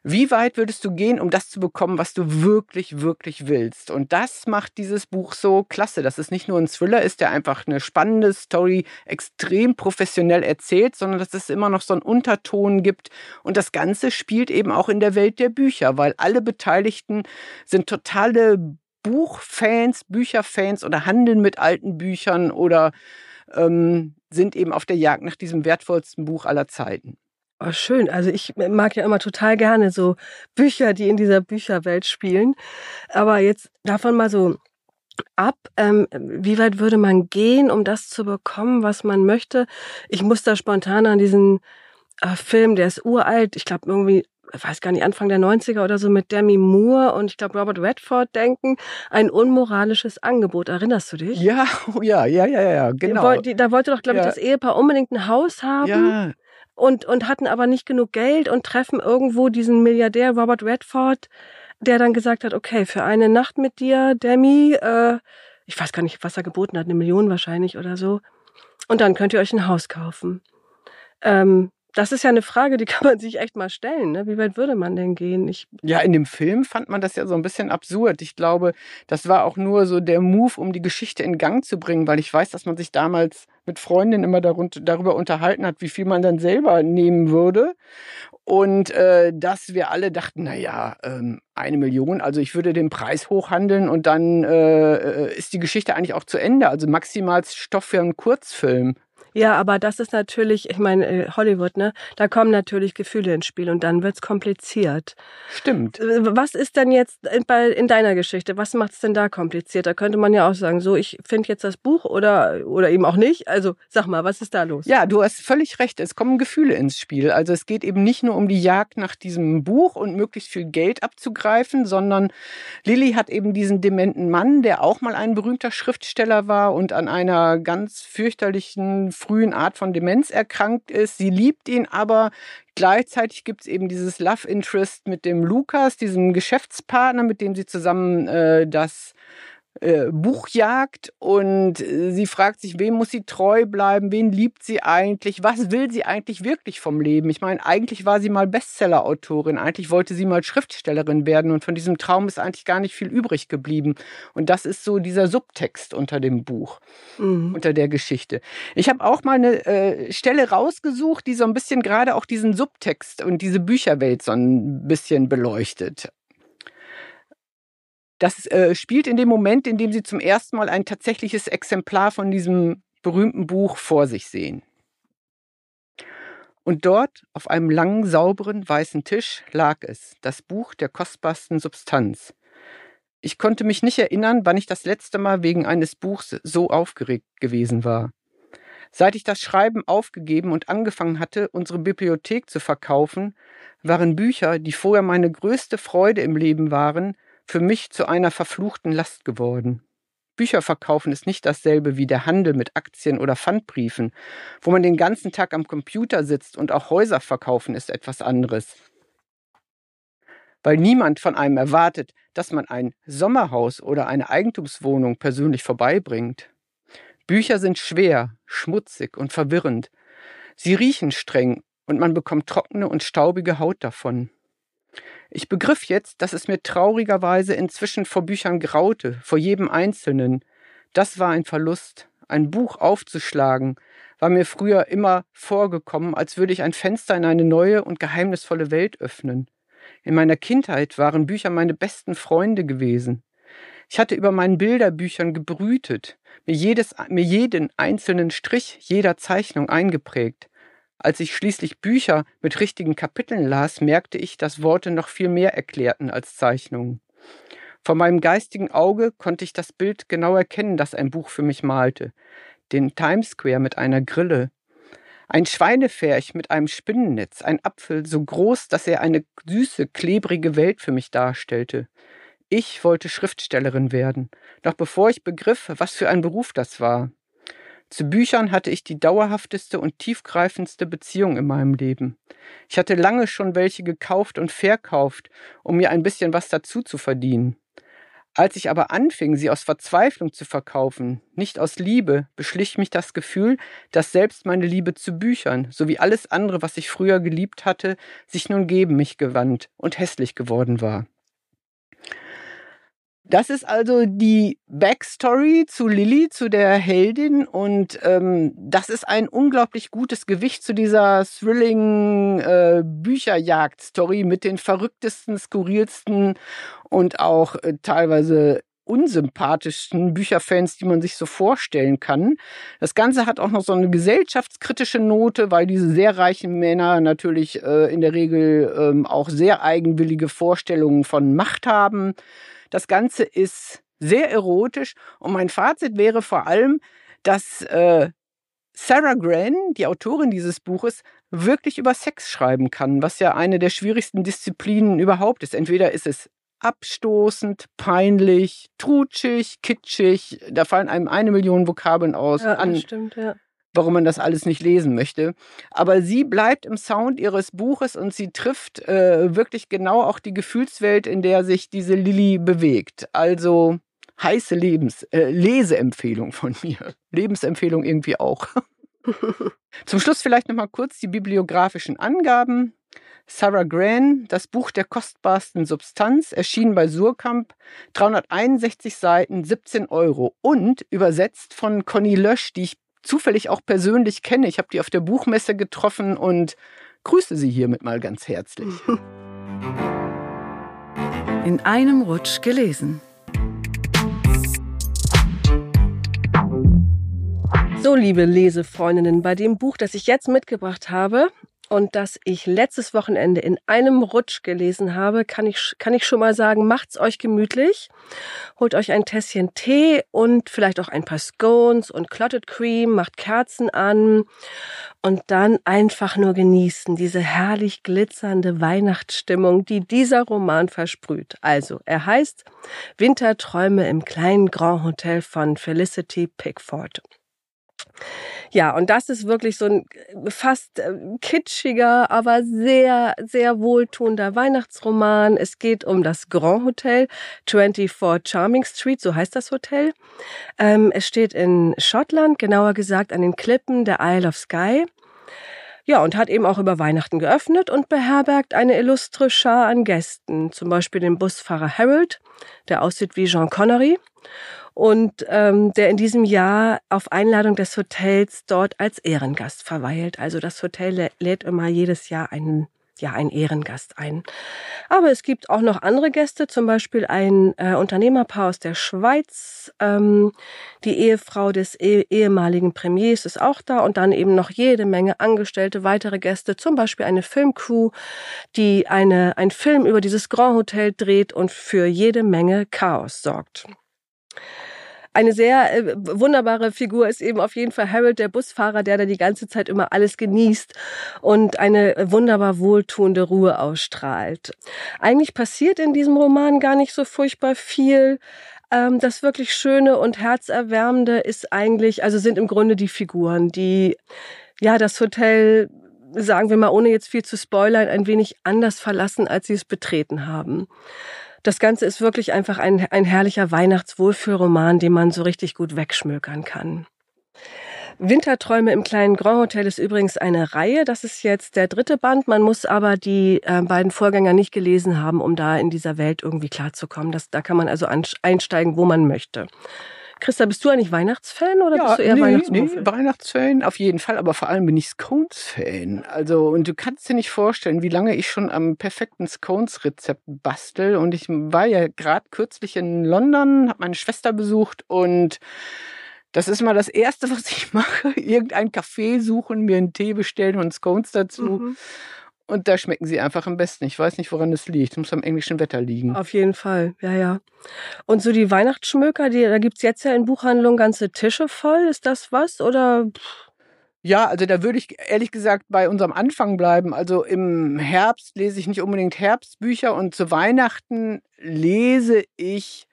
wie weit würdest du gehen, um das zu bekommen, was du wirklich, wirklich willst? Und das macht dieses Buch so klasse, dass es nicht nur ein Thriller ist, der einfach eine spannende Story extrem professionell erzählt, sondern dass es immer noch so einen Unterton gibt. Und das Ganze spielt eben auch in der Welt der Bücher, weil alle Beteiligten sind totale Buchfans, Bücherfans oder handeln mit alten Büchern oder ähm, sind eben auf der Jagd nach diesem wertvollsten Buch aller Zeiten. Oh, schön. Also ich mag ja immer total gerne so Bücher, die in dieser Bücherwelt spielen. Aber jetzt davon mal so ab, ähm, wie weit würde man gehen, um das zu bekommen, was man möchte? Ich muss da spontan an diesen äh, Film, der ist uralt, ich glaube irgendwie, ich weiß gar nicht, Anfang der 90er oder so mit Demi Moore und ich glaube Robert Redford denken, ein unmoralisches Angebot. Erinnerst du dich? Ja, ja, ja, ja, ja, genau. Da wollte doch, glaube ich, das Ehepaar unbedingt ein Haus haben. Ja, und, und hatten aber nicht genug Geld und treffen irgendwo diesen Milliardär Robert Redford, der dann gesagt hat, okay, für eine Nacht mit dir, Demi, äh, ich weiß gar nicht, was er geboten hat, eine Million wahrscheinlich oder so. Und dann könnt ihr euch ein Haus kaufen. Ähm, das ist ja eine Frage, die kann man sich echt mal stellen. Ne? Wie weit würde man denn gehen? Ich ja, in dem Film fand man das ja so ein bisschen absurd. Ich glaube, das war auch nur so der Move, um die Geschichte in Gang zu bringen, weil ich weiß, dass man sich damals mit Freundinnen immer darüber unterhalten hat, wie viel man dann selber nehmen würde. Und äh, dass wir alle dachten, na ja, ähm, eine Million, also ich würde den Preis hochhandeln und dann äh, äh ist die Geschichte eigentlich auch zu Ende. Also maximal Stoff für einen Kurzfilm. Ja, aber das ist natürlich, ich meine, äh, Hollywood, ne? Da kommen natürlich Gefühle ins Spiel und dann wird's kompliziert. Stimmt. Äh, was ist denn jetzt in, in deiner Geschichte? Was macht's denn da kompliziert? Da könnte man ja auch sagen, so, ich finde jetzt das Buch oder, oder eben auch nicht. Also sag mal, was ist da los? Ja, du hast völlig recht. Es kommen Gefühle ins Spiel. Also es geht eben nicht nur um die Jagd nach diesem Buch und möglichst viel Geld abzugreifen, sondern Lilly hat eben diesen dementen Mann, der auch mal ein berühmter Schriftsteller war und an einer ganz fürchterlichen frühen Art von Demenz erkrankt ist. Sie liebt ihn aber. Gleichzeitig gibt es eben dieses Love Interest mit dem Lukas, diesem Geschäftspartner, mit dem sie zusammen äh, das äh, Buchjagd und äh, sie fragt sich, wem muss sie treu bleiben, wen liebt sie eigentlich, was will sie eigentlich wirklich vom Leben? Ich meine, eigentlich war sie mal Bestseller-Autorin, eigentlich wollte sie mal Schriftstellerin werden und von diesem Traum ist eigentlich gar nicht viel übrig geblieben. Und das ist so dieser Subtext unter dem Buch, mhm. unter der Geschichte. Ich habe auch mal eine äh, Stelle rausgesucht, die so ein bisschen gerade auch diesen Subtext und diese Bücherwelt so ein bisschen beleuchtet. Das äh, spielt in dem Moment, in dem sie zum ersten Mal ein tatsächliches Exemplar von diesem berühmten Buch vor sich sehen. Und dort auf einem langen, sauberen, weißen Tisch lag es, das Buch der kostbarsten Substanz. Ich konnte mich nicht erinnern, wann ich das letzte Mal wegen eines Buchs so aufgeregt gewesen war. Seit ich das Schreiben aufgegeben und angefangen hatte, unsere Bibliothek zu verkaufen, waren Bücher, die vorher meine größte Freude im Leben waren, für mich zu einer verfluchten Last geworden. Bücher verkaufen ist nicht dasselbe wie der Handel mit Aktien oder Pfandbriefen, wo man den ganzen Tag am Computer sitzt und auch Häuser verkaufen ist etwas anderes. Weil niemand von einem erwartet, dass man ein Sommerhaus oder eine Eigentumswohnung persönlich vorbeibringt. Bücher sind schwer, schmutzig und verwirrend. Sie riechen streng und man bekommt trockene und staubige Haut davon. Ich begriff jetzt, dass es mir traurigerweise inzwischen vor Büchern graute, vor jedem einzelnen. Das war ein Verlust. Ein Buch aufzuschlagen, war mir früher immer vorgekommen, als würde ich ein Fenster in eine neue und geheimnisvolle Welt öffnen. In meiner Kindheit waren Bücher meine besten Freunde gewesen. Ich hatte über meinen Bilderbüchern gebrütet, mir, jedes, mir jeden einzelnen Strich jeder Zeichnung eingeprägt. Als ich schließlich Bücher mit richtigen Kapiteln las, merkte ich, dass Worte noch viel mehr erklärten als Zeichnungen. Vor meinem geistigen Auge konnte ich das Bild genau erkennen, das ein Buch für mich malte. Den Times Square mit einer Grille. Ein Schweinepferch mit einem Spinnennetz, ein Apfel so groß, dass er eine süße, klebrige Welt für mich darstellte. Ich wollte Schriftstellerin werden, noch bevor ich begriff, was für ein Beruf das war. Zu Büchern hatte ich die dauerhafteste und tiefgreifendste Beziehung in meinem Leben. Ich hatte lange schon welche gekauft und verkauft, um mir ein bisschen was dazu zu verdienen. Als ich aber anfing, sie aus Verzweiflung zu verkaufen, nicht aus Liebe, beschlich mich das Gefühl, dass selbst meine Liebe zu Büchern, sowie alles andere, was ich früher geliebt hatte, sich nun gegen mich gewandt und hässlich geworden war. Das ist also die Backstory zu Lilly, zu der Heldin. Und ähm, das ist ein unglaublich gutes Gewicht zu dieser thrilling äh, Bücherjagd-Story mit den verrücktesten, skurrilsten und auch äh, teilweise unsympathischsten Bücherfans, die man sich so vorstellen kann. Das Ganze hat auch noch so eine gesellschaftskritische Note, weil diese sehr reichen Männer natürlich äh, in der Regel ähm, auch sehr eigenwillige Vorstellungen von Macht haben. Das Ganze ist sehr erotisch und mein Fazit wäre vor allem, dass äh, Sarah Gran, die Autorin dieses Buches, wirklich über Sex schreiben kann, was ja eine der schwierigsten Disziplinen überhaupt ist. Entweder ist es abstoßend, peinlich, trutschig, kitschig, da fallen einem eine Million Vokabeln aus. Ja, an, stimmt, ja warum man das alles nicht lesen möchte. Aber sie bleibt im Sound ihres Buches und sie trifft äh, wirklich genau auch die Gefühlswelt, in der sich diese Lilly bewegt. Also heiße Lebens äh, Leseempfehlung von mir. Lebensempfehlung irgendwie auch. Zum Schluss vielleicht noch mal kurz die bibliografischen Angaben. Sarah Gran, das Buch der kostbarsten Substanz, erschien bei Surkamp, 361 Seiten, 17 Euro und übersetzt von Conny Lösch, die ich zufällig auch persönlich kenne. Ich habe die auf der Buchmesse getroffen und grüße sie hiermit mal ganz herzlich. In einem Rutsch gelesen. So, liebe Lesefreundinnen, bei dem Buch, das ich jetzt mitgebracht habe, und das ich letztes Wochenende in einem Rutsch gelesen habe, kann ich, kann ich schon mal sagen, macht's euch gemütlich. Holt euch ein Tässchen Tee und vielleicht auch ein paar Scones und Clotted Cream, macht Kerzen an und dann einfach nur genießen, diese herrlich glitzernde Weihnachtsstimmung, die dieser Roman versprüht. Also, er heißt Winterträume im kleinen Grand Hotel von Felicity Pickford. Ja, und das ist wirklich so ein äh, fast äh, kitschiger, aber sehr, sehr wohltuender Weihnachtsroman. Es geht um das Grand Hotel 24 Charming Street, so heißt das Hotel. Ähm, es steht in Schottland, genauer gesagt an den Klippen der Isle of Skye. Ja, und hat eben auch über Weihnachten geöffnet und beherbergt eine illustre Schar an Gästen, zum Beispiel den Busfahrer Harold, der aussieht wie Jean Connery und ähm, der in diesem Jahr auf Einladung des Hotels dort als Ehrengast verweilt. Also das Hotel lädt immer jedes Jahr einen ja, ein Ehrengast ein. Aber es gibt auch noch andere Gäste, zum Beispiel ein äh, Unternehmerpaar aus der Schweiz. Ähm, die Ehefrau des eh ehemaligen Premiers ist auch da und dann eben noch jede Menge Angestellte, weitere Gäste, zum Beispiel eine Filmcrew, die eine, ein Film über dieses Grand Hotel dreht und für jede Menge Chaos sorgt. Eine sehr äh, wunderbare Figur ist eben auf jeden Fall Harold, der Busfahrer, der da die ganze Zeit immer alles genießt und eine wunderbar wohltuende Ruhe ausstrahlt. Eigentlich passiert in diesem Roman gar nicht so furchtbar viel. Ähm, das wirklich Schöne und Herzerwärmende ist eigentlich, also sind im Grunde die Figuren, die ja das Hotel sagen wir mal, ohne jetzt viel zu spoilern, ein wenig anders verlassen, als sie es betreten haben. Das Ganze ist wirklich einfach ein, ein herrlicher Weihnachtswohlfühlroman, den man so richtig gut wegschmökern kann. Winterträume im kleinen Grand Hotel ist übrigens eine Reihe. Das ist jetzt der dritte Band. Man muss aber die äh, beiden Vorgänger nicht gelesen haben, um da in dieser Welt irgendwie klarzukommen. Das, da kann man also einsteigen, wo man möchte. Christa, bist du eigentlich Weihnachtsfan oder ja, bist du eher nee, Weihnachtsmuffel? Nee, Weihnachtsfan auf jeden Fall, aber vor allem bin ich Scones-Fan. Also, und du kannst dir nicht vorstellen, wie lange ich schon am perfekten Scones-Rezept bastel. Und ich war ja gerade kürzlich in London, habe meine Schwester besucht und Das ist mal das Erste, was ich mache. Irgendein Café suchen, mir einen Tee bestellen und Scones dazu. Mhm. Und da schmecken sie einfach am besten. Ich weiß nicht, woran es liegt. Es muss am englischen Wetter liegen. Auf jeden Fall, ja, ja. Und so die Weihnachtsschmöker, die, da gibt's jetzt ja in Buchhandlungen ganze Tische voll. Ist das was? Oder ja, also da würde ich ehrlich gesagt bei unserem Anfang bleiben. Also im Herbst lese ich nicht unbedingt Herbstbücher und zu Weihnachten lese ich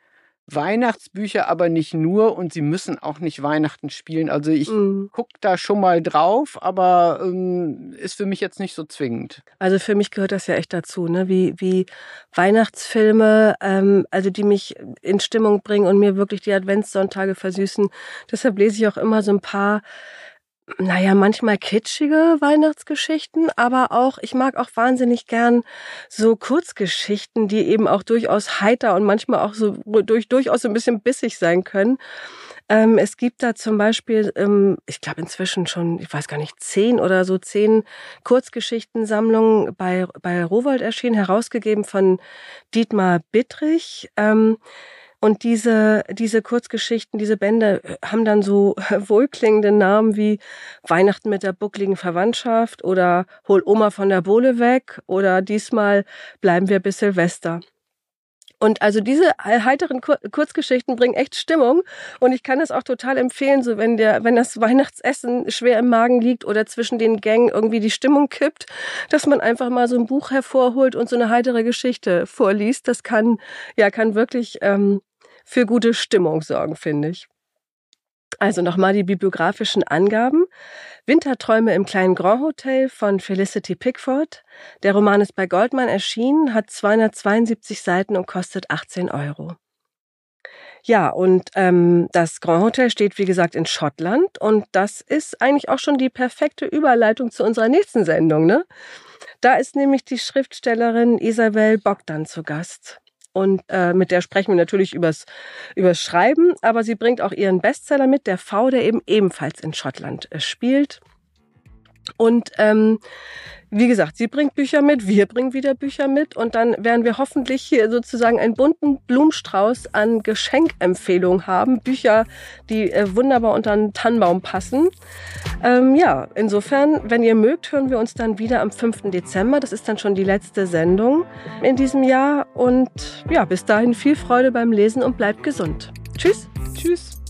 Weihnachtsbücher, aber nicht nur und sie müssen auch nicht Weihnachten spielen. Also ich mm. gucke da schon mal drauf, aber ähm, ist für mich jetzt nicht so zwingend. Also für mich gehört das ja echt dazu, ne? Wie, wie Weihnachtsfilme, ähm, also die mich in Stimmung bringen und mir wirklich die Adventssonntage versüßen. Deshalb lese ich auch immer so ein paar naja, manchmal kitschige Weihnachtsgeschichten, aber auch, ich mag auch wahnsinnig gern so Kurzgeschichten, die eben auch durchaus heiter und manchmal auch so durch, durchaus so ein bisschen bissig sein können. Ähm, es gibt da zum Beispiel, ähm, ich glaube inzwischen schon, ich weiß gar nicht, zehn oder so zehn Kurzgeschichtensammlungen bei, bei Rowold erschienen, herausgegeben von Dietmar Bittrich. Ähm, und diese, diese Kurzgeschichten, diese Bände äh, haben dann so wohlklingende Namen wie Weihnachten mit der buckligen Verwandtschaft oder Hol Oma von der Bohle weg oder diesmal bleiben wir bis Silvester. Und also diese heiteren Kurzgeschichten bringen echt Stimmung und ich kann es auch total empfehlen, so wenn der, wenn das Weihnachtsessen schwer im Magen liegt oder zwischen den Gängen irgendwie die Stimmung kippt, dass man einfach mal so ein Buch hervorholt und so eine heitere Geschichte vorliest. Das kann, ja, kann wirklich ähm, für gute Stimmung sorgen, finde ich. Also nochmal die bibliografischen Angaben. Winterträume im kleinen Grand Hotel von Felicity Pickford. Der Roman ist bei Goldman erschienen, hat 272 Seiten und kostet 18 Euro. Ja, und ähm, das Grand Hotel steht, wie gesagt, in Schottland. Und das ist eigentlich auch schon die perfekte Überleitung zu unserer nächsten Sendung. Ne? Da ist nämlich die Schriftstellerin Isabel Bogdan zu Gast und äh, mit der sprechen wir natürlich übers, übers Schreiben, aber sie bringt auch ihren Bestseller mit, der V, der eben ebenfalls in Schottland äh, spielt. Und ähm, wie gesagt, sie bringt Bücher mit, wir bringen wieder Bücher mit und dann werden wir hoffentlich hier sozusagen einen bunten Blumenstrauß an Geschenkempfehlungen haben. Bücher, die äh, wunderbar unter einen Tannenbaum passen. Ähm, ja, insofern, wenn ihr mögt, hören wir uns dann wieder am 5. Dezember. Das ist dann schon die letzte Sendung in diesem Jahr. Und ja, bis dahin viel Freude beim Lesen und bleibt gesund. Tschüss. Tschüss.